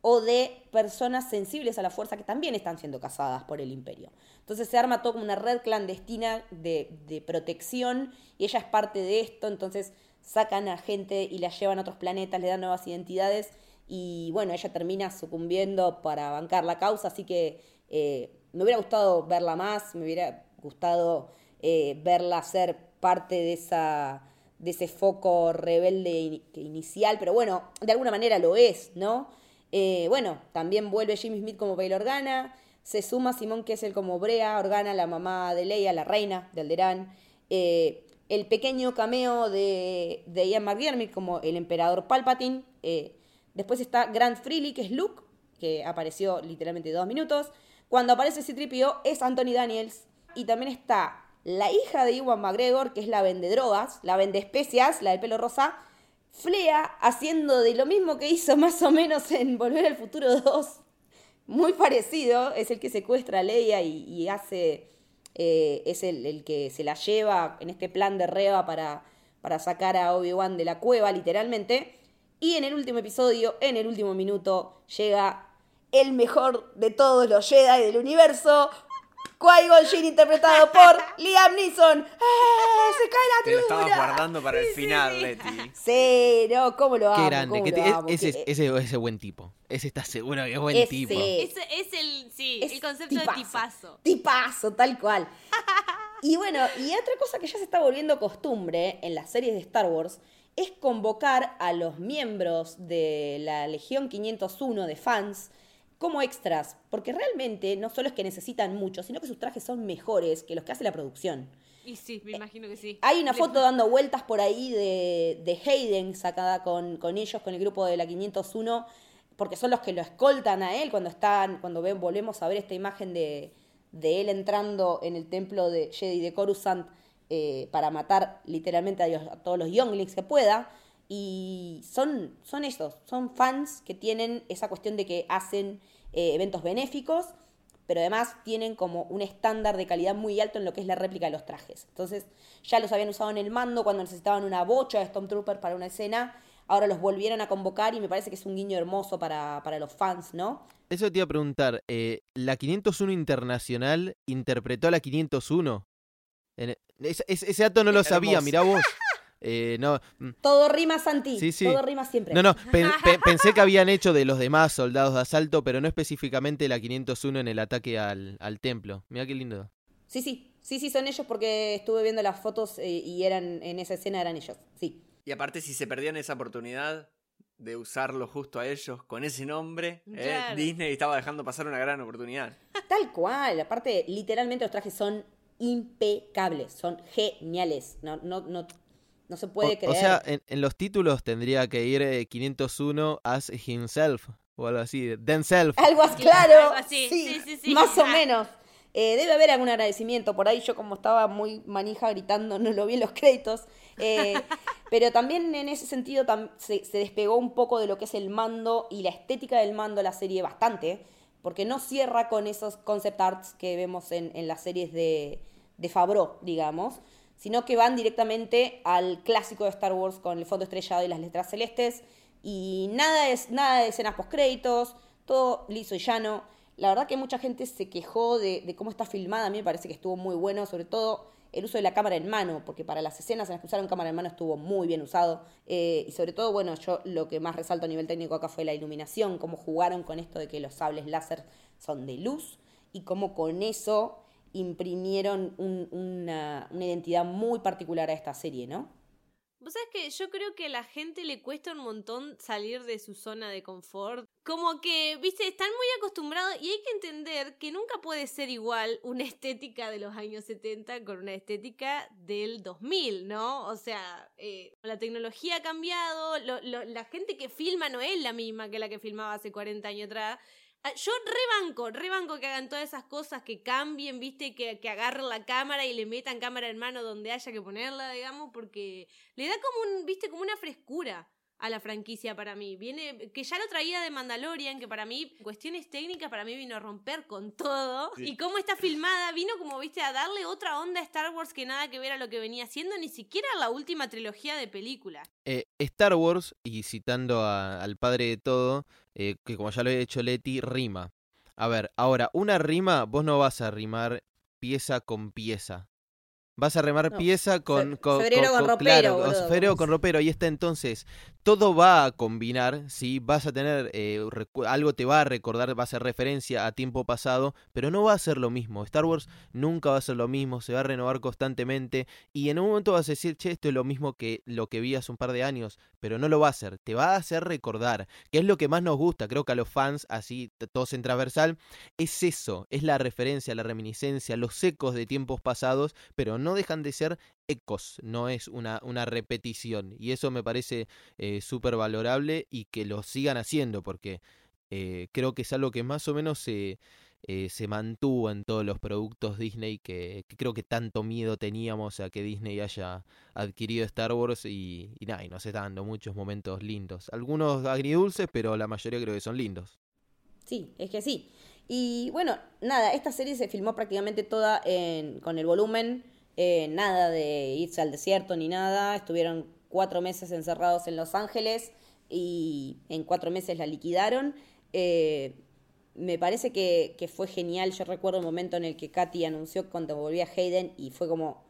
o de personas sensibles a la fuerza que también están siendo cazadas por el imperio. Entonces se arma todo como una red clandestina de, de protección y ella es parte de esto, entonces sacan a gente y la llevan a otros planetas, le dan nuevas identidades y bueno, ella termina sucumbiendo para bancar la causa, así que eh, me hubiera gustado verla más, me hubiera gustado eh, verla ser parte de esa de ese foco rebelde inicial, pero bueno, de alguna manera lo es, ¿no? Eh, bueno, también vuelve Jimmy Smith como Bail Organa, se suma Simón Kessel como Brea Organa, la mamá de Leia, la reina de Alderaan, eh, el pequeño cameo de, de Ian McDiarmid como el emperador Palpatine, después está Grant Freely, que es Luke, que apareció literalmente dos minutos, cuando aparece C-3PO es Anthony Daniels, y también está la hija de Iwan McGregor, que es la vende drogas, la vende especias, la del pelo rosa, Flea haciendo de lo mismo que hizo más o menos en Volver al Futuro 2, muy parecido, es el que secuestra a Leia y, y hace, eh, es el, el que se la lleva en este plan de Reba para, para sacar a Obi-Wan de la cueva, literalmente. Y en el último episodio, en el último minuto, llega el mejor de todos los Jedi del universo, Qui-Gon Jinn interpretado por Liam Neeson. ¡Eh! ¡Se cae la Te lo estabas guardando para el final, Leti. Sí, no, ¿cómo lo amo? Qué grande. cómo que lo te- es- amo, ese, que- ese, ese buen tipo. Ese está seguro que es buen Ese. tipo. Ese es el, sí, es el concepto de tipazo. Tipazo, tal cual. Y bueno, y otra cosa que ya se está volviendo costumbre en las series de Star Wars es convocar a los miembros de la Legión 501 de fans como extras, porque realmente no solo es que necesitan mucho, sino que sus trajes son mejores que los que hace la producción. Y sí, me imagino que sí. Hay una foto dando vueltas por ahí de, de Hayden sacada con, con ellos, con el grupo de la 501, porque son los que lo escoltan a él cuando están, cuando ven, volvemos a ver esta imagen de, de él entrando en el templo de Jedi de Coruscant eh, para matar literalmente a, todos los younglings que pueda. Y son, son son fans que tienen esa cuestión de que hacen eh, eventos benéficos, pero además tienen como un estándar de calidad muy alto en lo que es la réplica de los trajes. Entonces, ya los habían usado en el mando cuando necesitaban una bocha de Stormtrooper para una escena, ahora los volvieron a convocar y me parece que es un guiño hermoso para, para los fans, ¿no? Eso te iba a preguntar. eh, ¿La 501 Internacional interpretó a la 501? En- ese, dato no lo sabía, mirá vos. Eh, no, mm, Todo rima Santi, Sí, sí. todo rima siempre. no, no, pen- pe- pensé que habían hecho de los demás soldados de asalto, pero no específicamente la 501 en el ataque al, al templo. Mirá qué lindo. Sí, sí, sí, sí, son ellos porque estuve viendo las fotos eh, y eran en esa escena eran ellos, sí. Y aparte, si se perdían esa oportunidad de usarlo justo a ellos con ese nombre, eh, Claro. Disney estaba dejando pasar una gran oportunidad. Tal cual, aparte, literalmente los trajes son impecables, son geniales, no, no, no, no se puede o, creer. o sea, en, en los títulos tendría que ir eh, 501 as himself o algo así, themself. Algo así, Claro, algo así, sí, sí, sí. Más o menos. Eh, debe haber algún agradecimiento por ahí. Yo, como estaba muy manija gritando, no lo vi en los créditos. Eh, pero también en ese sentido tam- se, se despegó un poco de lo que es el mando y la estética del mando la serie bastante. porque no cierra con esos concept arts que vemos en, en las series de, de Favreau, digamos, sino que van directamente al clásico de Star Wars con el fondo estrellado y las letras celestes, y nada, nada de escenas post-créditos, todo liso y llano. La verdad que mucha gente se quejó de, de cómo está filmada, a mí me parece que estuvo muy bueno, sobre todo el uso de la cámara en mano, porque para las escenas en las que usaron cámara en mano estuvo muy bien usado. Eh, y sobre todo, bueno, yo lo que más resalto a nivel técnico acá fue la iluminación, cómo jugaron con esto de que los sables láser son de luz y cómo con eso imprimieron un- una, una identidad muy particular a esta serie, ¿no? Vos sabés que yo creo que a la gente le cuesta un montón salir de su zona de confort. Como que, viste, están muy acostumbrados y hay que entender que nunca puede ser igual una estética de los años 70 con una estética del 2000, ¿no? O sea, eh, la tecnología ha cambiado, la gente que filma no es la misma que la que filmaba hace 40 años atrás. Ah, Yo rebanco, rebanco que hagan todas esas cosas, que cambien, viste, que, que agarren la cámara y le metan cámara en mano donde haya que ponerla, digamos, porque le da como un, viste, como una frescura a la franquicia para mí. Viene, que ya lo traía de Mandalorian, que para mí, cuestiones técnicas, para mí vino a romper con todo. Y cómo está filmada, vino como, viste, a darle otra onda a Star Wars que nada que ver a lo que venía haciendo, ni siquiera la última trilogía de películas. Eh, Star Wars, y citando a- al padre de todo, eh, que como ya lo he hecho Leti, rima. A ver, ahora, una rima, vos no vas a rimar pieza con pieza. Vas a remar No, pieza con, con- febrero con ropero, claro, boludo, febrero con ropero, ahí está entonces. Todo va a combinar, ¿sí? Vas a tener, eh, algo te va a recordar, va a hacer referencia a tiempo pasado, pero no va a ser lo mismo. Star Wars nunca va a ser lo mismo, se va a renovar constantemente y en un momento vas a decir, che, esto es lo mismo que lo que vi hace un par de años, pero no lo va a hacer, te va a hacer recordar, que es lo que más nos gusta, creo que a los fans, así, todos en transversal, es eso, es la referencia, la reminiscencia, los ecos de tiempos pasados, pero no dejan de ser ecos, no es una, una repetición, y eso me parece eh, súper valorable y que lo sigan haciendo, porque eh, creo que es algo que más o menos se, eh, se mantuvo en todos los productos Disney que, creo que tanto miedo teníamos a que Disney haya adquirido Star Wars y, y nada, y nos está dando muchos momentos lindos. Algunos agridulces, pero la mayoría creo que son lindos. Sí, es que sí. Y bueno, nada, esta serie se filmó prácticamente toda en, con el volumen, eh, nada de irse al desierto ni nada. Estuvieron cuatro meses encerrados en Los Ángeles y en cuatro meses la liquidaron. Eh, me parece que, fue genial. Yo recuerdo el momento en el que Katy anunció cuando volvía Hayden y fue como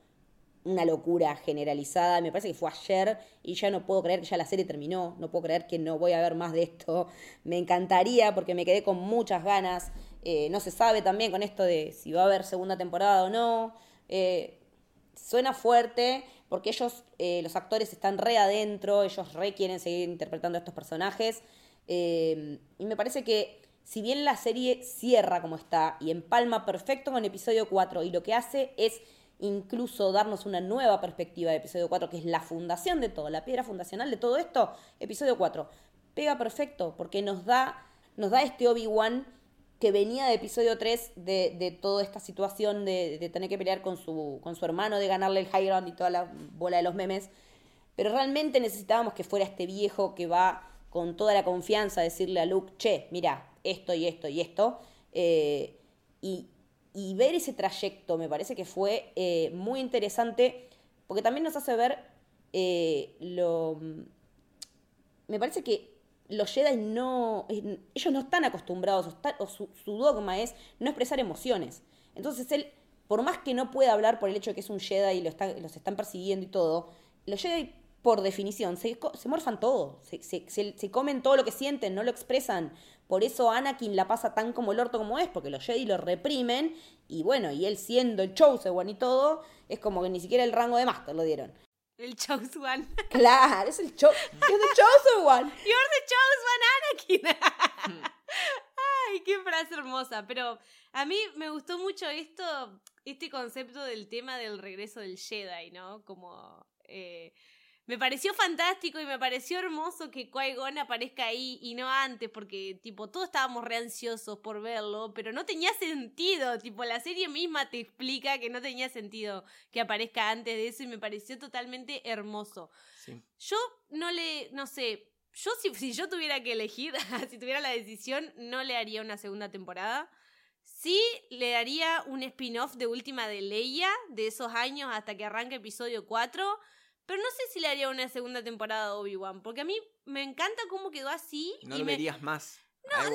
una locura generalizada. Me parece que fue ayer y ya no puedo creer que ya la serie terminó. No puedo creer que no voy a ver más de esto. Me encantaría porque me quedé con muchas ganas. Eh, no se sabe también con esto de si va a haber segunda temporada o no. Suena fuerte porque ellos, eh, los actores están re adentro, ellos re quieren seguir interpretando a estos personajes. Eh, y me parece que si bien la serie cierra como está y empalma perfecto con episodio 4 y lo que hace es incluso darnos una nueva perspectiva de episodio 4, que es la fundación de todo, la piedra fundacional de todo esto, episodio 4, pega perfecto porque nos da, nos da este Obi-Wan que venía de episodio 3 de, de toda esta situación de, tener que pelear con su, con su hermano, de ganarle el high ground y toda la bola de los memes. Pero realmente necesitábamos que fuera este viejo que va con toda la confianza a decirle a Luke, che, mira, esto y esto y esto. Eh, y, y ver ese trayecto me parece que fue eh, muy interesante porque también nos hace ver eh, lo... Me parece que los Jedi no... eh, Ellos no están acostumbrados, o, o su, su dogma es no expresar emociones. Entonces él, por más que no pueda hablar por el hecho de que es un Jedi y lo está- los están persiguiendo y todo, los Jedi, por definición, se, se morfan todo, se, se- se- comen todo lo que sienten, no lo expresan. Por eso Anakin la pasa tan como el orto como es, porque los Jedi lo reprimen, y bueno, y él siendo el Chosen y todo, es como que ni siquiera el rango de Master lo dieron. El Chose One. Claro, es el, cho es el Chosen One. You're the Chose One, Anakin. Ay, qué frase hermosa. Pero a mí me gustó mucho esto, este concepto del tema del regreso del Jedi, ¿no? Como eh, me pareció fantástico y me pareció hermoso que Qui-Gon aparezca ahí y no antes, porque tipo todos estábamos re ansiosos por verlo, pero no tenía sentido. Tipo la serie misma te explica que no tenía sentido que aparezca antes de eso y me pareció totalmente hermoso. Sí. Yo no le, no sé, yo si, si yo tuviera que elegir, si tuviera la decisión, no le haría una segunda temporada. Sí le daría un spin-off de última de Leia, de esos años hasta que arranque episodio 4. Pero no sé si le haría una segunda temporada a Obi-Wan, porque a mí me encanta cómo quedó así. No y lo me- verías más. No, a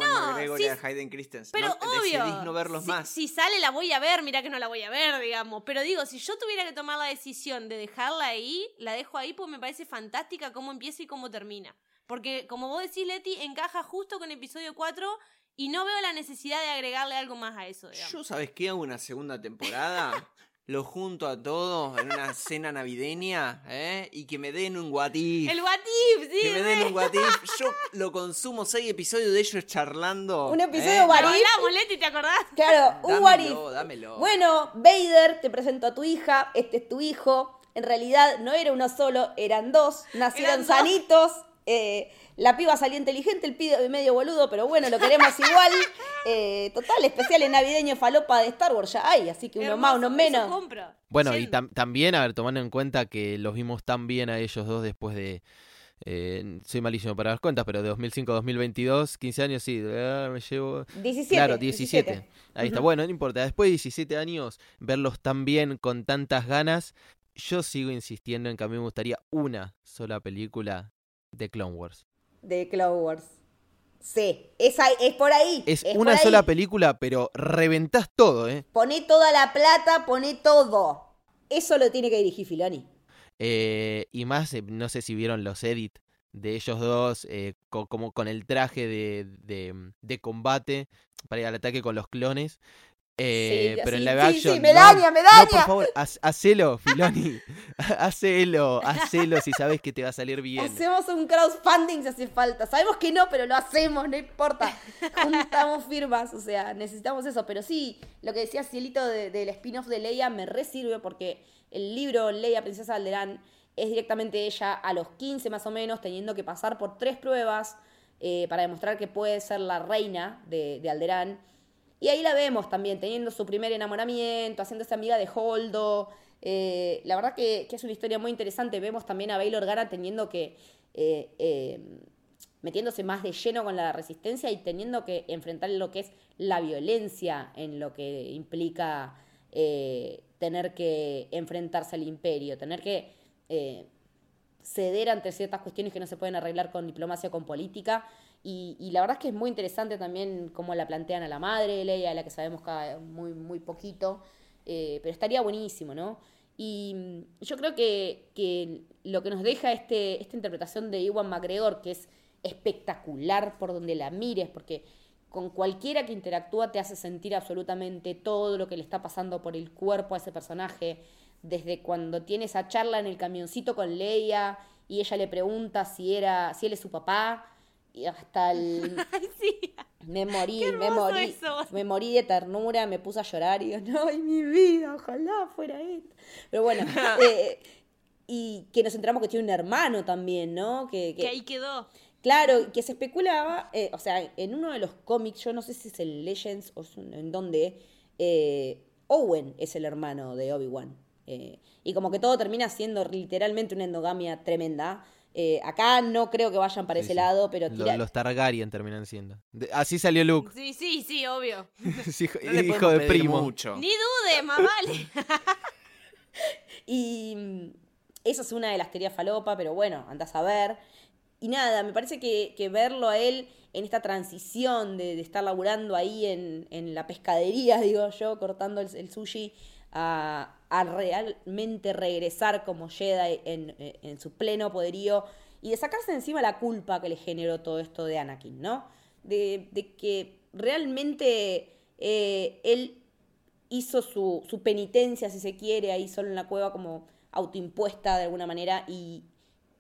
Ewan no, y a Hayden Christensen. Pero no, obvio. Decidís no verlos si, más. Si sale la voy a ver, mira que no la voy a ver, digamos. Pero digo, si yo tuviera que tomar la decisión de dejarla ahí, la dejo ahí porque me parece fantástica cómo empieza y cómo termina. Porque, como vos decís, Leti, encaja justo con episodio 4 y no veo la necesidad de agregarle algo más a eso, digamos. Yo, ¿sabes qué? Hago una segunda temporada. lo junto a todos en una cena navideña, ¿eh? Y que me den un guatif. El what if, sí. Que me den un guatif. Yo lo consumo seis episodios de ellos charlando. Un episodio ¿eh? what Lo if. hablamos, Leti, ¿te acordás? Claro, un Dámelo, dámelo. Bueno, Vader, te presento a tu hija, este es tu hijo. En realidad no era uno solo, eran dos. Nacieron Eran dos. sanitos. Eh, la piba salió inteligente, el pibe medio boludo, pero bueno, lo queremos igual. Eh, total, especiales navideños falopa de Star Wars ya hay, así que uno más, uno menos. Bueno, y tam- también, a ver, tomando en cuenta que los vimos tan bien a ellos dos después de. eh, soy malísimo para las cuentas, pero de 2005 a 2022, 15 años, sí, eh, me llevo. 17. Claro, 17. Ahí está. Bueno, no importa. Después de 17 años, verlos tan bien, con tantas ganas, yo sigo insistiendo en que a mí me gustaría una sola película de Clone Wars. De Clone Wars. Sí, es, ahí- es por ahí. Es, una ahí. sola película, pero reventás todo, ¿eh? Poné toda la plata, poné todo. Eso lo tiene que dirigir Filoni. Eh, y más, eh, no sé si vieron los edits de ellos dos, eh, co- como con el traje de, de, de combate para ir al ataque con los clones. Eh, Sí, pero en live sí, action. sí, me no, daña, me No, por daña. favor, haz- hacelo, Filoni. hacelo, hacelo si sabes que te va a salir bien. Hacemos un crowdfunding si hace falta. Sabemos que no, pero lo hacemos, no importa. Juntamos firmas, o sea, necesitamos eso. Pero sí, lo que decía Cielito de- del spin-off de Leia me re sirve porque el libro Leia, Princesa de Alderán, es directamente ella a los 15 más o menos, teniendo que pasar por tres pruebas eh, para demostrar que puede ser la reina de, de Alderán. Y ahí la vemos también, teniendo su primer enamoramiento, haciéndose amiga de Holdo. Eh, la verdad que, es una historia muy interesante. Vemos también a Bail Organa teniendo que. eh, eh, metiéndose más de lleno con la resistencia y teniendo que enfrentar lo que es la violencia en lo que implica eh, tener que enfrentarse al imperio, tener que eh, ceder ante ciertas cuestiones que no se pueden arreglar con diplomacia o con política. Y, la verdad es que es muy interesante también cómo la plantean a la madre de Leia, a la que sabemos cada muy, muy poquito. eh, pero estaría buenísimo, ¿no? Y mm, yo creo que, que lo que nos deja este, esta interpretación de Iwan McGregor, que es espectacular por donde la mires, porque con cualquiera que interactúa te hace sentir absolutamente todo lo que le está pasando por el cuerpo a ese personaje, desde cuando tiene esa charla en el camioncito con Leia y ella le pregunta si era si él es su papá hasta el Ay, sí. me morí, Qué me morí, eso. me morí de ternura, me puse a llorar y digo, no, ay, mi vida, ojalá fuera esto. Pero bueno, eh, y que nos enteramos que tiene un hermano también, ¿no? Que, que- Que ahí quedó. Claro, que se especulaba, eh, o sea, en uno de los cómics, yo no sé si es el Legends o en dónde, eh, Owen es el hermano de Obi-Wan. Eh, y como que todo termina siendo literalmente una endogamia tremenda. Eh, acá no creo que vayan para Sí, ese sí. lado, pero Lo- tira- los Targaryen terminan siendo. De- así salió Luke. Sí, sí, sí, obvio. Hijo, No de primo. mucho. Ni dude, vale. Y mm, eso es una de las teorías falopa, pero bueno, andás a ver. Y nada, me parece que, que verlo a él en esta transición de, de estar laburando ahí en, en la pescadería, digo yo, cortando el, el sushi, a, a realmente regresar como Jedi en, en su pleno poderío y de sacarse encima la culpa que le generó todo esto de Anakin, ¿no? De, que realmente eh, él hizo su, su penitencia, si se quiere, ahí solo en la cueva como autoimpuesta de alguna manera y,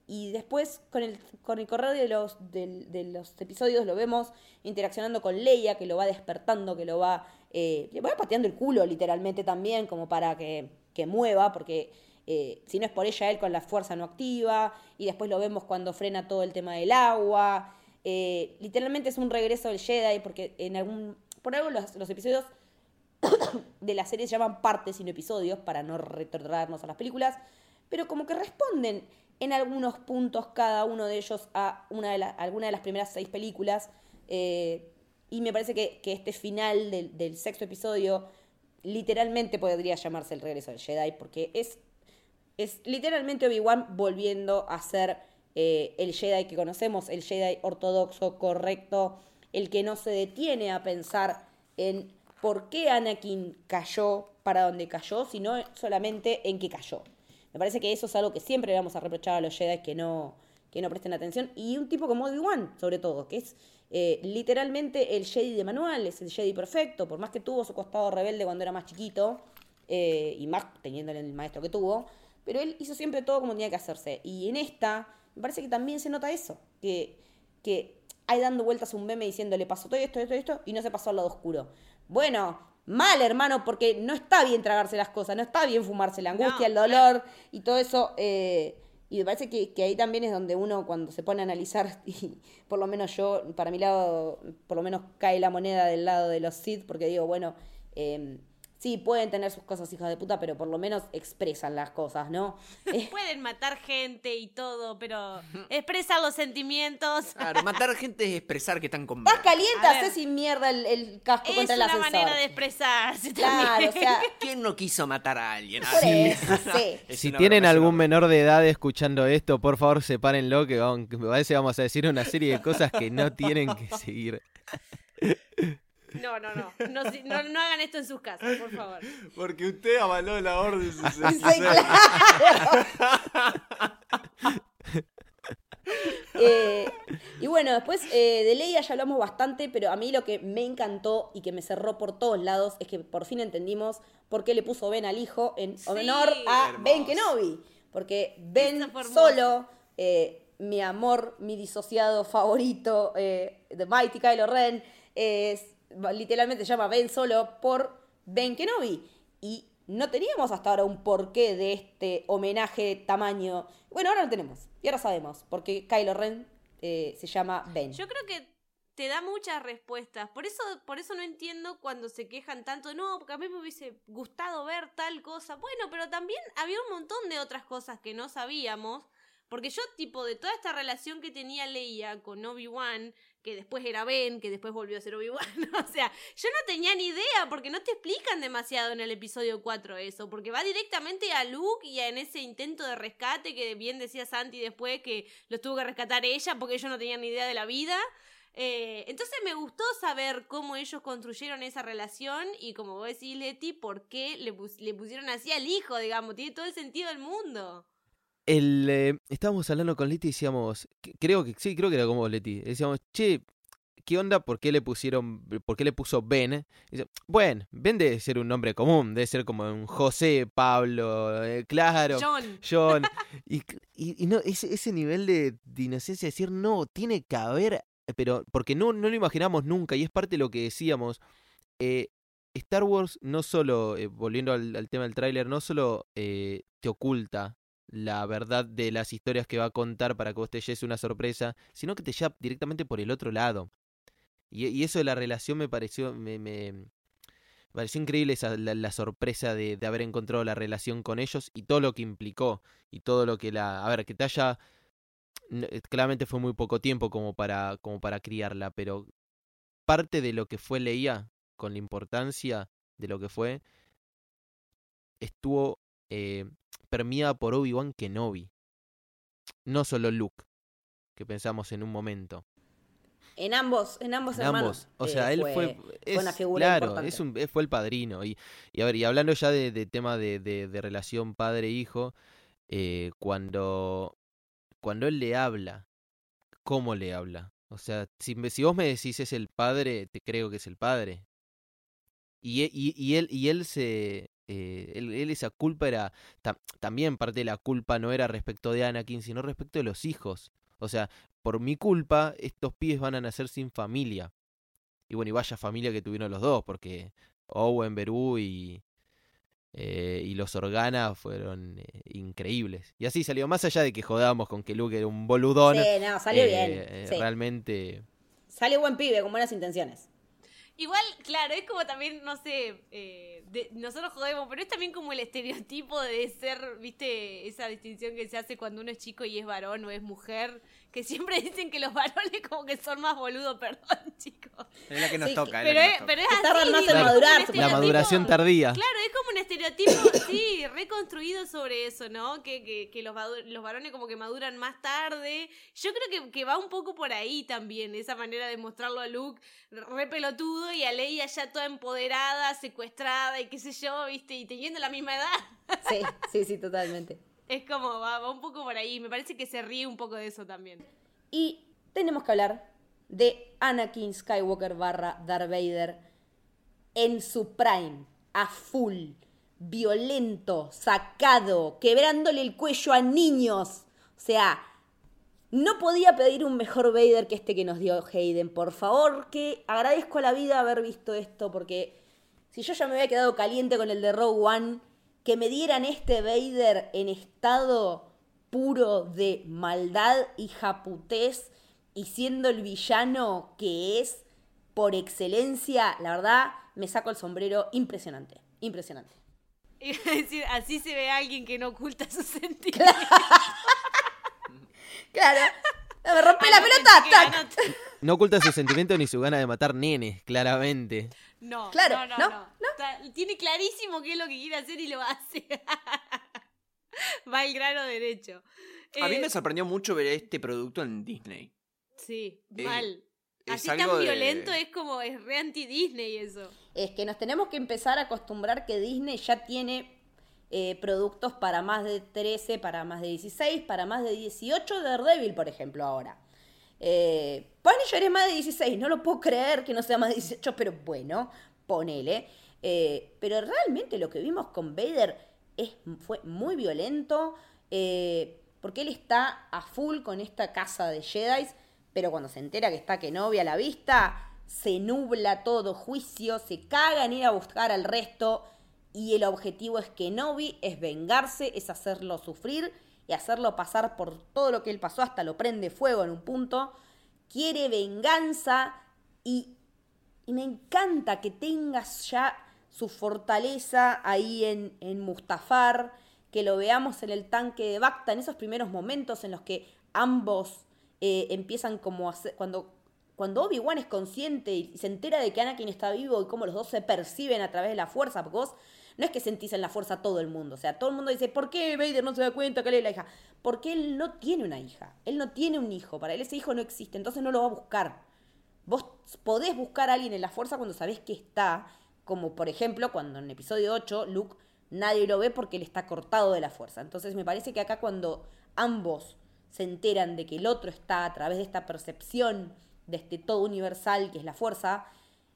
y después con el, con el correr de los, de, los episodios lo vemos interaccionando con Leia, que lo va despertando, que lo va, eh, le va pateando el culo literalmente también como para que, que mueva, porque eh, si no es por ella, él con la fuerza no activa, y después lo vemos cuando frena todo el tema del agua. eh, literalmente es un regreso del Jedi, porque en algún, por algo los, los episodios de la serie se llaman partes y no episodios, para no retornarnos a las películas. pero como que responden en algunos puntos cada uno de ellos a una de la- alguna de las primeras seis películas. Y me parece que, que este final del, del sexto episodio literalmente podría llamarse el regreso del Jedi, porque es, es literalmente Obi-Wan volviendo a ser eh, el Jedi que conocemos, el Jedi ortodoxo, correcto, el que no se detiene a pensar en por qué Anakin cayó para donde cayó, sino solamente en qué cayó. Me parece que eso es algo que siempre vamos a reprochar a los Jedi que no, que no presten atención. Y un tipo como Obi-Wan, sobre todo, que es eh, literalmente el Jedi de manual, es el Jedi perfecto, por más que tuvo su costado rebelde cuando era más chiquito, eh, y más teniendo el maestro que tuvo, pero él hizo siempre todo como tenía que hacerse. Y en esta, me parece que también se nota eso, que, que hay dando vueltas un meme diciendo le pasó todo esto, esto, esto, y no se pasó al lado oscuro. Bueno, mal, hermano, porque no está bien tragarse las cosas, no está bien fumarse la angustia, No, el dolor y todo eso. eh, y me parece que, que ahí también es donde uno cuando se pone a analizar, y por lo menos yo, para mi lado, por lo menos cae la moneda del lado de los Sith, porque digo, bueno, eh, sí, pueden tener sus cosas hijas de puta, pero por lo menos expresan las cosas, ¿no? Eh, Pueden matar gente y todo, pero expresan los sentimientos. Claro, matar gente es expresar que están con Estás caliente, haces sin mierda el, el casco Es contra el una ascensor. manera de expresarse Claro, también. o sea, ¿Quién no quiso matar a alguien? sí. Es Si una tienen es algún una menor de edad escuchando esto, por favor sepárenlo, que, vamos, que me parece que vamos a decir una serie de cosas que no tienen que seguir. No, no, no. No, si- no. no hagan esto en sus casas, por favor. Porque usted avaló la orden Sí, claro. Eh, y bueno, después eh, de Leia ya hablamos bastante, pero a mí lo que me encantó y que me cerró por todos lados es que por fin entendimos por qué le puso Ben al hijo en Sí. honor a Hermoso. Ben Kenobi. Porque Ben solo, eh, mi amor, mi disociado favorito eh, de Mighty Kylo Ren, es, literalmente se llama Ben solo por Ben Kenobi. Y no teníamos hasta ahora un porqué de este homenaje de tamaño. Bueno, ahora lo tenemos. Y ahora sabemos por qué Kylo Ren eh, se llama Ben. Yo creo que te da muchas respuestas. Por eso, por eso no entiendo cuando se quejan tanto. No, porque a mí me hubiese gustado ver tal cosa. Bueno, pero también había un montón de otras cosas que no sabíamos. Porque yo, tipo, de toda esta relación que tenía Leia con Obi-Wan, que después era Ben, que después volvió a ser Obi-Wan, o sea, yo no tenía ni idea, porque no te explican demasiado en el episodio 4 eso, porque va directamente a Luke y a en ese intento de rescate que bien decía Santi después que los tuvo que rescatar ella, porque ellos no tenían ni idea de la vida. Eh, entonces me gustó saber cómo ellos construyeron esa relación y como vos decís, Leti, por qué le, le pusieron así al hijo, digamos, tiene todo el sentido del mundo. El, eh, estábamos hablando con Leti y decíamos, que- creo que sí, creo que era como vos, Leti. Decíamos, che, ¿qué onda? ¿Por qué le pusieron, por qué le puso Ben? Dice, bueno, Ben debe ser un nombre común, debe ser como un José, Pablo, eh, claro. John. John. Y, y- y no, ese, ese nivel de, de inocencia, decir, no, tiene que haber, pero porque no, no lo imaginamos nunca, y es parte de lo que decíamos. eh, Star Wars no solo, eh, volviendo al, al tema del tráiler, no solo te oculta la verdad de las historias que va a contar para que vos te lleves una sorpresa, sino que te lleva directamente por el otro lado. Y, eso de la relación me pareció, me, me, pareció increíble esa, la, sorpresa de, de haber encontrado la relación con ellos y todo lo que implicó y todo lo que la... A ver, que te haya... eh, Claramente fue muy poco tiempo como para, como para criarla, pero parte de lo que fue Leia, con la importancia de lo que fue, estuvo eh, permeada por Obi-Wan Kenobi. No solo Luke, que pensamos en un momento. En ambos, en ambos En hermanos. ambos. O eh, sea, él fue, es, una figura claro, importante. es un, eh, fue el padrino. Y, y a ver, y hablando ya de, de tema de, de, de relación padre-hijo, eh, cuando, cuando él le habla, ¿cómo le habla? O sea, si vos me decís es el padre, te creo que es el padre. Y, e- y, y él, y él se. Eh, él, él esa culpa era. ta- también parte de la culpa no era respecto de Anakin, sino respecto de los hijos. O sea, por mi culpa, estos pibes van a nacer sin familia. Y bueno, y vaya familia que tuvieron los dos, porque Owen, Beru y, eh, y los Organa fueron eh, increíbles. Y así salió, más allá de que jodábamos con que Luke era un boludón. Sí, no, salió eh, bien. eh, sí. Realmente. Salió buen pibe, con buenas intenciones. Igual, claro, es como también, no sé, eh, de- nosotros jodemos, pero es también como el estereotipo de ser, viste, esa distinción que se hace cuando uno es chico y es varón o es mujer, que siempre dicen que los varones como que son más boludos, perdón, chicos. Es la que nos Sí, toca. Pero es la es, que nos pero toca. es así, más en madurar. La maduración tardía. Claro, es como un estereotipo, sí, reconstruido sobre eso, ¿no? Que, que, que los, los varones como que maduran más tarde. Yo creo que, que va un poco por ahí también, esa manera de mostrarlo a Luke re pelotudo y a Leia ya toda empoderada, secuestrada y qué sé yo, ¿viste? Y teniendo la misma edad. Sí, sí, sí, totalmente. Es como, va, va un poco por ahí. Me parece que se ríe un poco de eso también. Y tenemos que hablar de Anakin Skywalker barra Darth Vader en su prime, a full, violento, sacado, quebrándole el cuello a niños. O sea, no podía pedir un mejor Vader que este que nos dio Hayden. Por favor, que agradezco a la vida haber visto esto, porque si yo ya me había quedado caliente con el de Rogue One, que me dieran este Vader en estado puro de maldad y japutez y siendo el villano que es por excelencia, la verdad, me saco el sombrero impresionante, impresionante. Iba a decir, así se ve a alguien que no oculta sus sentimientos. Claro, me rompe la no, pelota, No oculta sus sentimientos ni su gana de matar nenes, claramente. No, Claro, no, no, ¿no? tiene clarísimo qué es lo que quiere hacer y lo hace. Va al grano derecho. A mí Eh, me sorprendió mucho ver este producto en Disney. Sí, Eh, mal. es Así algo tan de- violento es como, es re anti-Disney eso. Es que nos tenemos que empezar a acostumbrar que Disney ya tiene eh, productos para más de 13, para más de 16, para más de 18 de Daredevil, por ejemplo, ahora. Eh, Punisher es más de 16, no lo puedo creer que no sea más de 18, pero bueno, ponele. Eh, pero realmente lo que vimos con Vader es, fue muy violento, eh, porque él está a full con esta casa de Jedi, pero cuando se entera que está Kenobi a la vista, se nubla todo juicio, se caga en ir a buscar al resto, y el objetivo es Kenobi, es vengarse, es hacerlo sufrir y hacerlo pasar por todo lo que él pasó, hasta lo prende fuego en un punto, quiere venganza y y me encanta que tengas ya su fortaleza ahí en, en Mustafar, que lo veamos en el tanque de Bacta, en esos primeros momentos en los que ambos eh, empiezan como a hacer, cuando, cuando Obi-Wan es consciente y se entera de que Anakin está vivo y cómo los dos se perciben a través de la fuerza, porque vos no es que sentís en la fuerza todo el mundo, o sea, todo el mundo dice, ¿por qué Vader no se da cuenta que él es la hija? Porque él no tiene una hija, él no tiene un hijo, para él ese hijo no existe, entonces no lo va a buscar. Vos podés buscar a alguien en la fuerza cuando sabés que está, como por ejemplo cuando en episodio 8 Luke nadie lo ve porque él está cortado de la fuerza. Entonces me parece que acá cuando ambos se enteran de que el otro está a través de esta percepción de este todo universal que es la fuerza,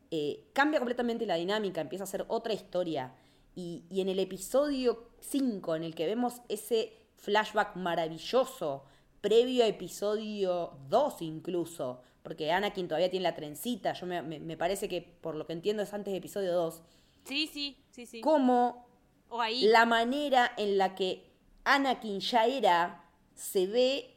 eh, cambia completamente la dinámica, empieza a ser otra historia. Y, y en el episodio 5, en el que vemos ese flashback maravilloso, previo a episodio 2 incluso, porque Anakin todavía tiene la trencita, yo me, me- me parece que por lo que entiendo es antes de episodio 2, Sí, sí, sí, sí. cómo O ahí. la manera en la que Anakin ya era se ve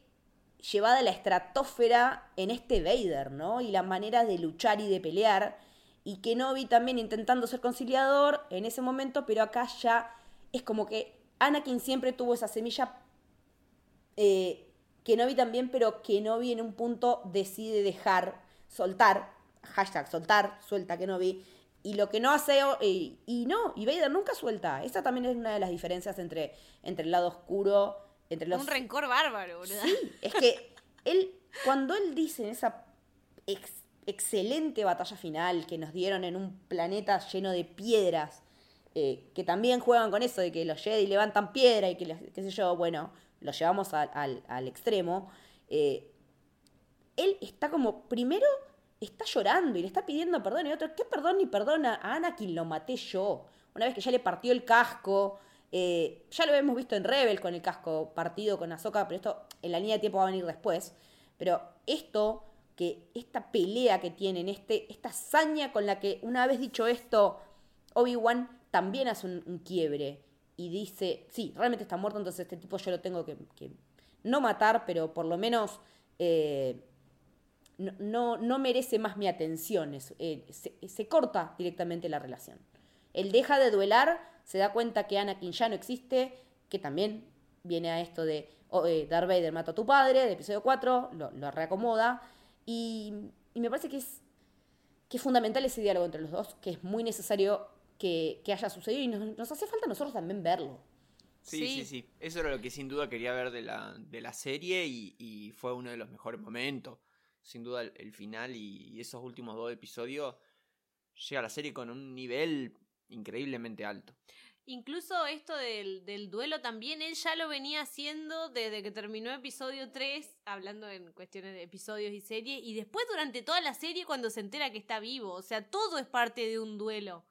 llevada a la estratosfera en este Vader, ¿no? Y la manera de luchar y de pelear. Y Kenobi también intentando ser conciliador en ese momento, pero acá ya es como que Anakin siempre tuvo esa semilla. Eh, Kenobi también, pero Kenobi en un punto decide dejar, soltar, hashtag soltar, suelta Kenobi. Y lo que no hace, eh, y no, y Vader nunca suelta. Esa también es una de las diferencias entre, entre el lado oscuro, entre los... Un rencor bárbaro, boludo. Sí, es que él, cuando él dice en esa ex- excelente batalla final que nos dieron en un planeta lleno de piedras, eh, que también juegan con eso de que los Jedi levantan piedra y que, qué sé yo, bueno, lo llevamos al extremo, eh, él está como, primero está llorando y le está pidiendo perdón y otro, ¿qué perdón ni perdona? A Anakin lo maté yo. Una vez que ya le partió el casco, eh, ya lo hemos visto en Rebel con el casco partido con Ahsoka, pero esto en la línea de tiempo va a venir después. Pero esto, que esta pelea que tienen, este, esta hazaña con la que una vez dicho esto, Obi-Wan también hace un, quiebre y dice, sí, realmente está muerto, entonces este tipo yo lo tengo que, no matar, pero por lo menos eh, no, no, no merece más mi atención. Eh, se, se corta directamente la relación. Él deja de duelar, se da cuenta que Anakin ya no existe, que también viene a esto de oh, eh, Vader mata a tu padre, de episodio 4, lo, lo reacomoda. Y, y me parece que es, que es fundamental ese diálogo entre los dos, que es muy necesario que, que haya sucedido y nos, nos hace falta a nosotros también verlo. Sí, Sí. sí, sí. Eso era lo que sin duda quería ver de la, de la serie y, y fue uno de los mejores momentos. Sin duda el, el final y, y esos últimos dos episodios llega a la serie con un nivel increíblemente alto. Incluso esto del, del duelo también, él ya lo venía haciendo desde que terminó episodio 3, hablando en cuestiones de episodios y series, y después durante toda la serie cuando se entera que está vivo, o sea, todo es parte de un duelo.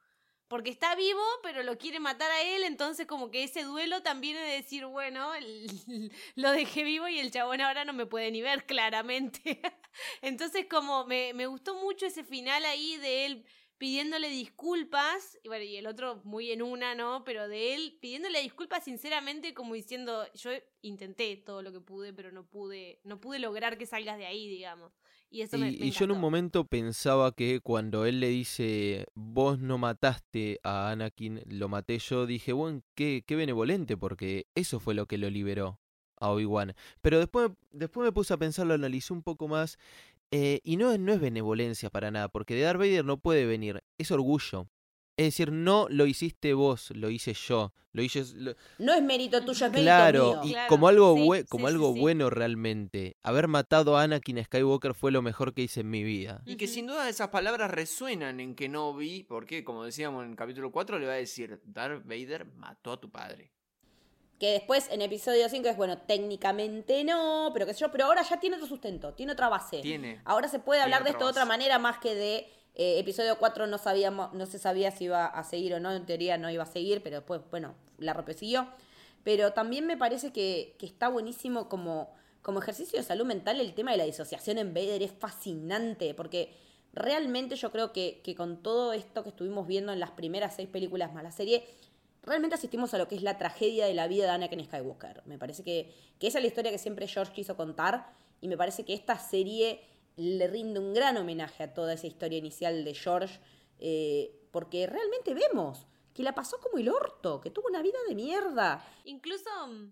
Porque está vivo, pero lo quiere matar a él, entonces como que ese duelo también es decir, bueno, lo dejé vivo y el chabón ahora no me puede ni ver claramente. entonces como me, me gustó mucho ese final ahí de él pidiéndole disculpas, y bueno, y el otro muy en una, ¿no? Pero de él pidiéndole disculpas sinceramente como diciendo, yo intenté todo lo que pude, pero no pude, no pude lograr que salgas de ahí, digamos. Y eso me, Y, me y yo en un momento pensaba que cuando él le dice, vos no mataste a Anakin, lo maté yo, dije, bueno, qué, qué benevolente, porque eso fue lo que lo liberó a Obi-Wan. Pero después, después me puse a pensar, lo analicé un poco más, eh, y no, es- no es benevolencia para nada, porque de Darth Vader no puede venir, es orgullo. Es decir, no lo hiciste vos, lo hice yo, lo hice... lo- No es mérito tuyo, es mérito Claro, mío. y Claro, como algo, sí, bue- como sí, algo sí. bueno realmente, haber matado a Anakin Skywalker fue lo mejor que hice en mi vida. Y que sin duda esas palabras resuenan en Kenobi, porque como decíamos en el capítulo 4, le va a decir, Darth Vader mató a tu padre. Que después en episodio 5 es, bueno, técnicamente no, pero qué sé yo, pero ahora ya tiene otro sustento, tiene otra base. Tiene. Ahora se puede hablar de esto de otra manera más que de eh, episodio 4 no sabíamos, no se sabía si iba a seguir o no, en teoría no iba a seguir, pero después, bueno, la repesiguió. Pero también me parece que, que está buenísimo como, como ejercicio de salud mental el tema de la disociación en Vader, es fascinante, porque realmente yo creo que, que con todo esto que estuvimos viendo en las primeras seis películas más la serie, realmente asistimos a lo que es la tragedia de la vida de Anakin Skywalker. Me parece que, que esa es la historia que siempre George quiso contar y me parece que esta serie le rinde un gran homenaje a toda esa historia inicial de George eh, porque realmente vemos que la pasó como el orto, que tuvo una vida de mierda. Incluso, mm,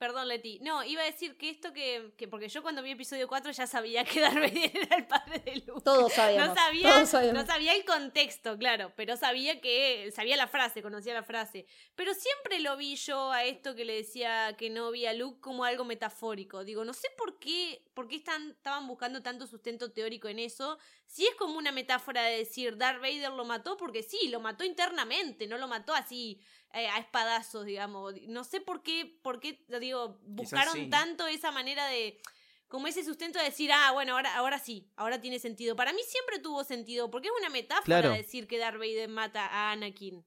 perdón Leti, no, iba a decir que esto que, que porque yo cuando vi episodio 4 ya sabía que Darth Vader era el padre de Luke. Todos sabíamos. No sabía, todos sabíamos. no sabía el contexto, claro, pero sabía que, sabía la frase, conocía la frase. Pero siempre lo vi yo a esto que le decía que no vi a Luke como algo metafórico. Digo, no sé por qué, por qué están, estaban buscando tanto sustento teórico en eso. Si es como una metáfora de decir Darth Vader lo mató, porque sí, lo mató internamente, no lo mató así eh, a espadazos, digamos. No sé por qué, por qué, digo, buscaron sí. tanto esa manera de como ese sustento de decir, ah, bueno, ahora, ahora sí, ahora tiene sentido. Para mí siempre tuvo sentido, porque es una metáfora Claro. decir que Darth Vader mata a Anakin.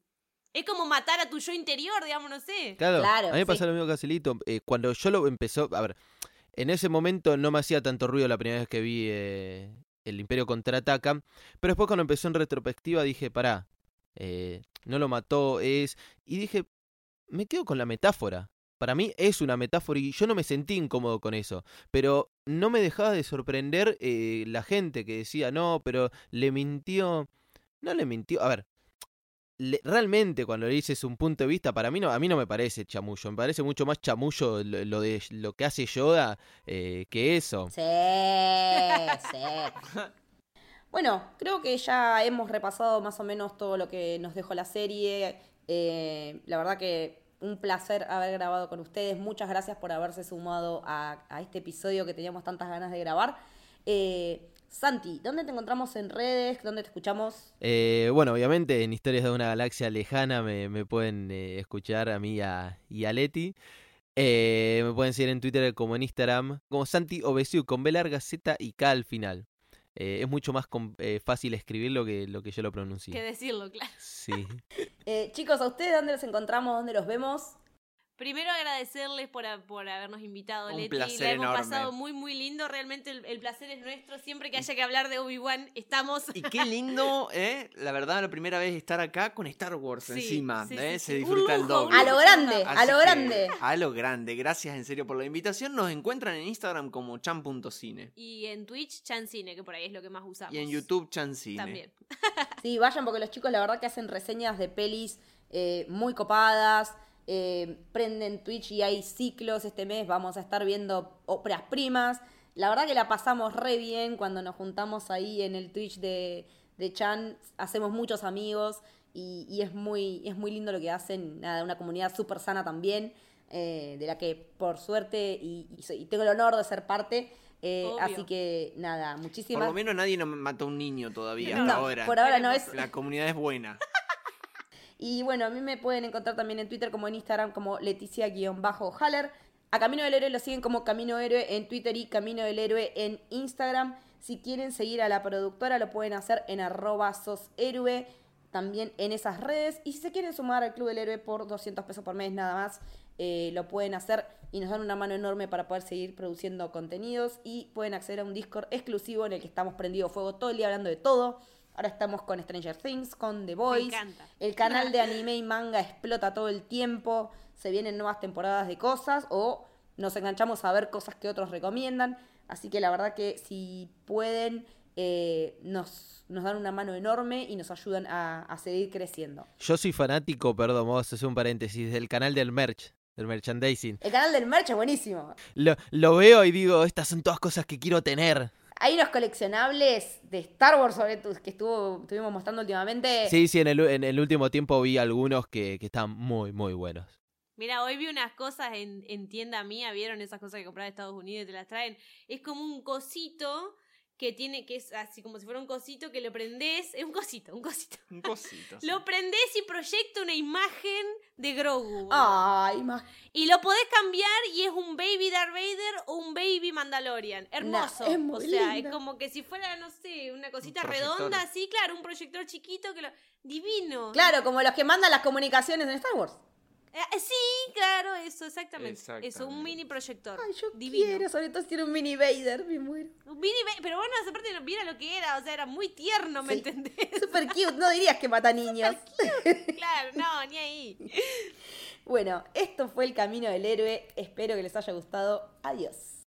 Es como matar a tu yo interior, digamos, no sé. Claro, Claro, a mí me pasó sí. lo mismo que a Celito. Eh, cuando yo lo empezó, a ver, en ese momento no me hacía tanto ruido la primera vez que vi eh, El Imperio Contraataca, pero después cuando empezó en retrospectiva dije, pará, eh, no lo mató, es... Y dije, me quedo con la metáfora. Para mí es una metáfora y yo no me sentí incómodo con eso, pero no me dejaba de sorprender eh, la gente que decía, no, pero le mintió... No le mintió, a ver, le- realmente cuando le dices un punto de vista, para mí no, a mí no me parece chamullo, me parece mucho más chamullo lo, lo de lo que hace Yoda eh, que eso. Sí, sí. Bueno, creo que ya hemos repasado más o menos todo lo que nos dejó la serie. Eh, la verdad que un placer haber grabado con ustedes. Muchas gracias por haberse sumado a, este episodio que teníamos tantas ganas de grabar. Eh, Santi, ¿dónde te encontramos en redes? ¿Dónde te escuchamos? Eh, bueno, obviamente en Historias de una Galaxia Lejana me, pueden eh, escuchar a mí a, y a Leti. Eh, me pueden seguir en Twitter como en Instagram, como Santi Obesiu con B larga Z y K al final. Eh, es mucho más com- eh, fácil escribirlo que lo que yo lo Que pronuncie. decirlo, claro. Sí. Eh, chicos, ¿a ustedes dónde los encontramos? ¿Dónde los vemos? Primero agradecerles por, a- por habernos invitado, Un Leti. placer La hemos enorme. pasado muy, muy lindo. Realmente el, el placer es nuestro. Siempre que haya que hablar de Obi-Wan, estamos. Y qué lindo, ¿eh? La verdad, la primera vez estar acá con Star Wars Sí, encima. sí, ¿eh? sí, Se sí. disfruta el doble. A lo grande, a lo que, grande. A lo grande. Gracias en serio por la invitación. Nos encuentran en Instagram como chan.cine. Y en Twitch, Chancine, que por ahí es lo que más usamos. Y en YouTube chancine. También. Sí, vayan porque los chicos la verdad que hacen reseñas de pelis eh, muy copadas. Eh, prenden Twitch y hay ciclos este mes. Vamos a estar viendo óperas primas. La verdad que la pasamos re bien cuando nos juntamos ahí en el Twitch de, de Chan. Hacemos muchos amigos y, y es, muy, es muy lindo lo que hacen. Nada, una comunidad súper sana también. eh, de la que por suerte y, y soy- y tengo el honor de ser parte. eh, así que nada, Por muchísimas lo menos nadie nos mató a un niño todavía hasta No, ahora. por ahora no es. La comunidad es buena. Y bueno, a mí me pueden encontrar también en Twitter como en Instagram como Leticia-Haller. A Camino del Héroe lo siguen como Camino Héroe en Twitter y Camino del Héroe en Instagram. Si quieren seguir a la productora lo pueden hacer en arroba soshéroe también en esas redes. Y si se quieren sumar al Club del Héroe por 200 pesos por mes nada más, eh, lo pueden hacer y nos dan una mano enorme para poder seguir produciendo contenidos. Y pueden acceder a un Discord exclusivo en el que estamos prendido fuego todo el día hablando de todo. Ahora estamos con Stranger Things, con The Voice. encanta. El canal de anime y manga explota todo el tiempo. Se vienen nuevas temporadas de cosas o nos enganchamos a ver cosas que otros recomiendan. Así que la verdad que si pueden, eh, nos, nos dan una mano enorme y nos ayudan a, a seguir creciendo. Yo soy fanático, perdón, vamos a hacer un paréntesis, del canal del merch, del merchandising. El canal del merch es buenísimo. Lo, lo veo y digo, estas son todas cosas que quiero tener. Hay unos coleccionables de Star Wars sobre tu- que estuvo, estuvimos mostrando últimamente. Sí, sí, en el, en el último tiempo vi algunos que, que están muy, muy buenos. Mira, hoy vi unas cosas en, en tienda mía, ¿vieron esas cosas que compras de Estados Unidos y te las traen? Es como un cosito que tiene, que es así como si fuera un cosito que lo prendés, es un cosito, un cosito. Un cosito. sí. Lo prendés y proyecta una imagen de Grogu. Ay, más. Y lo podés cambiar y es un baby Darth Vader o un baby Mandalorian. Hermoso. Nah, es muy o sea, lindo. es como que si fuera, no sé, una cosita Un proyector. redonda así, claro, un proyector chiquito que lo... Divino. Claro, como los que mandan las comunicaciones en Star Wars. Eh, sí, claro, eso, exactamente. Eso, un mini proyector. Ay, yo Divino. quiero, sobre todo si tiene un mini Vader, me muero. Un mini ba- pero bueno, aparte mira lo que era, o sea, era muy tierno, ¿me Sí. entendés? Super cute, no dirías que mata niños. claro, no, ni ahí. Bueno, esto fue el camino del héroe. Espero que les haya gustado. Adiós.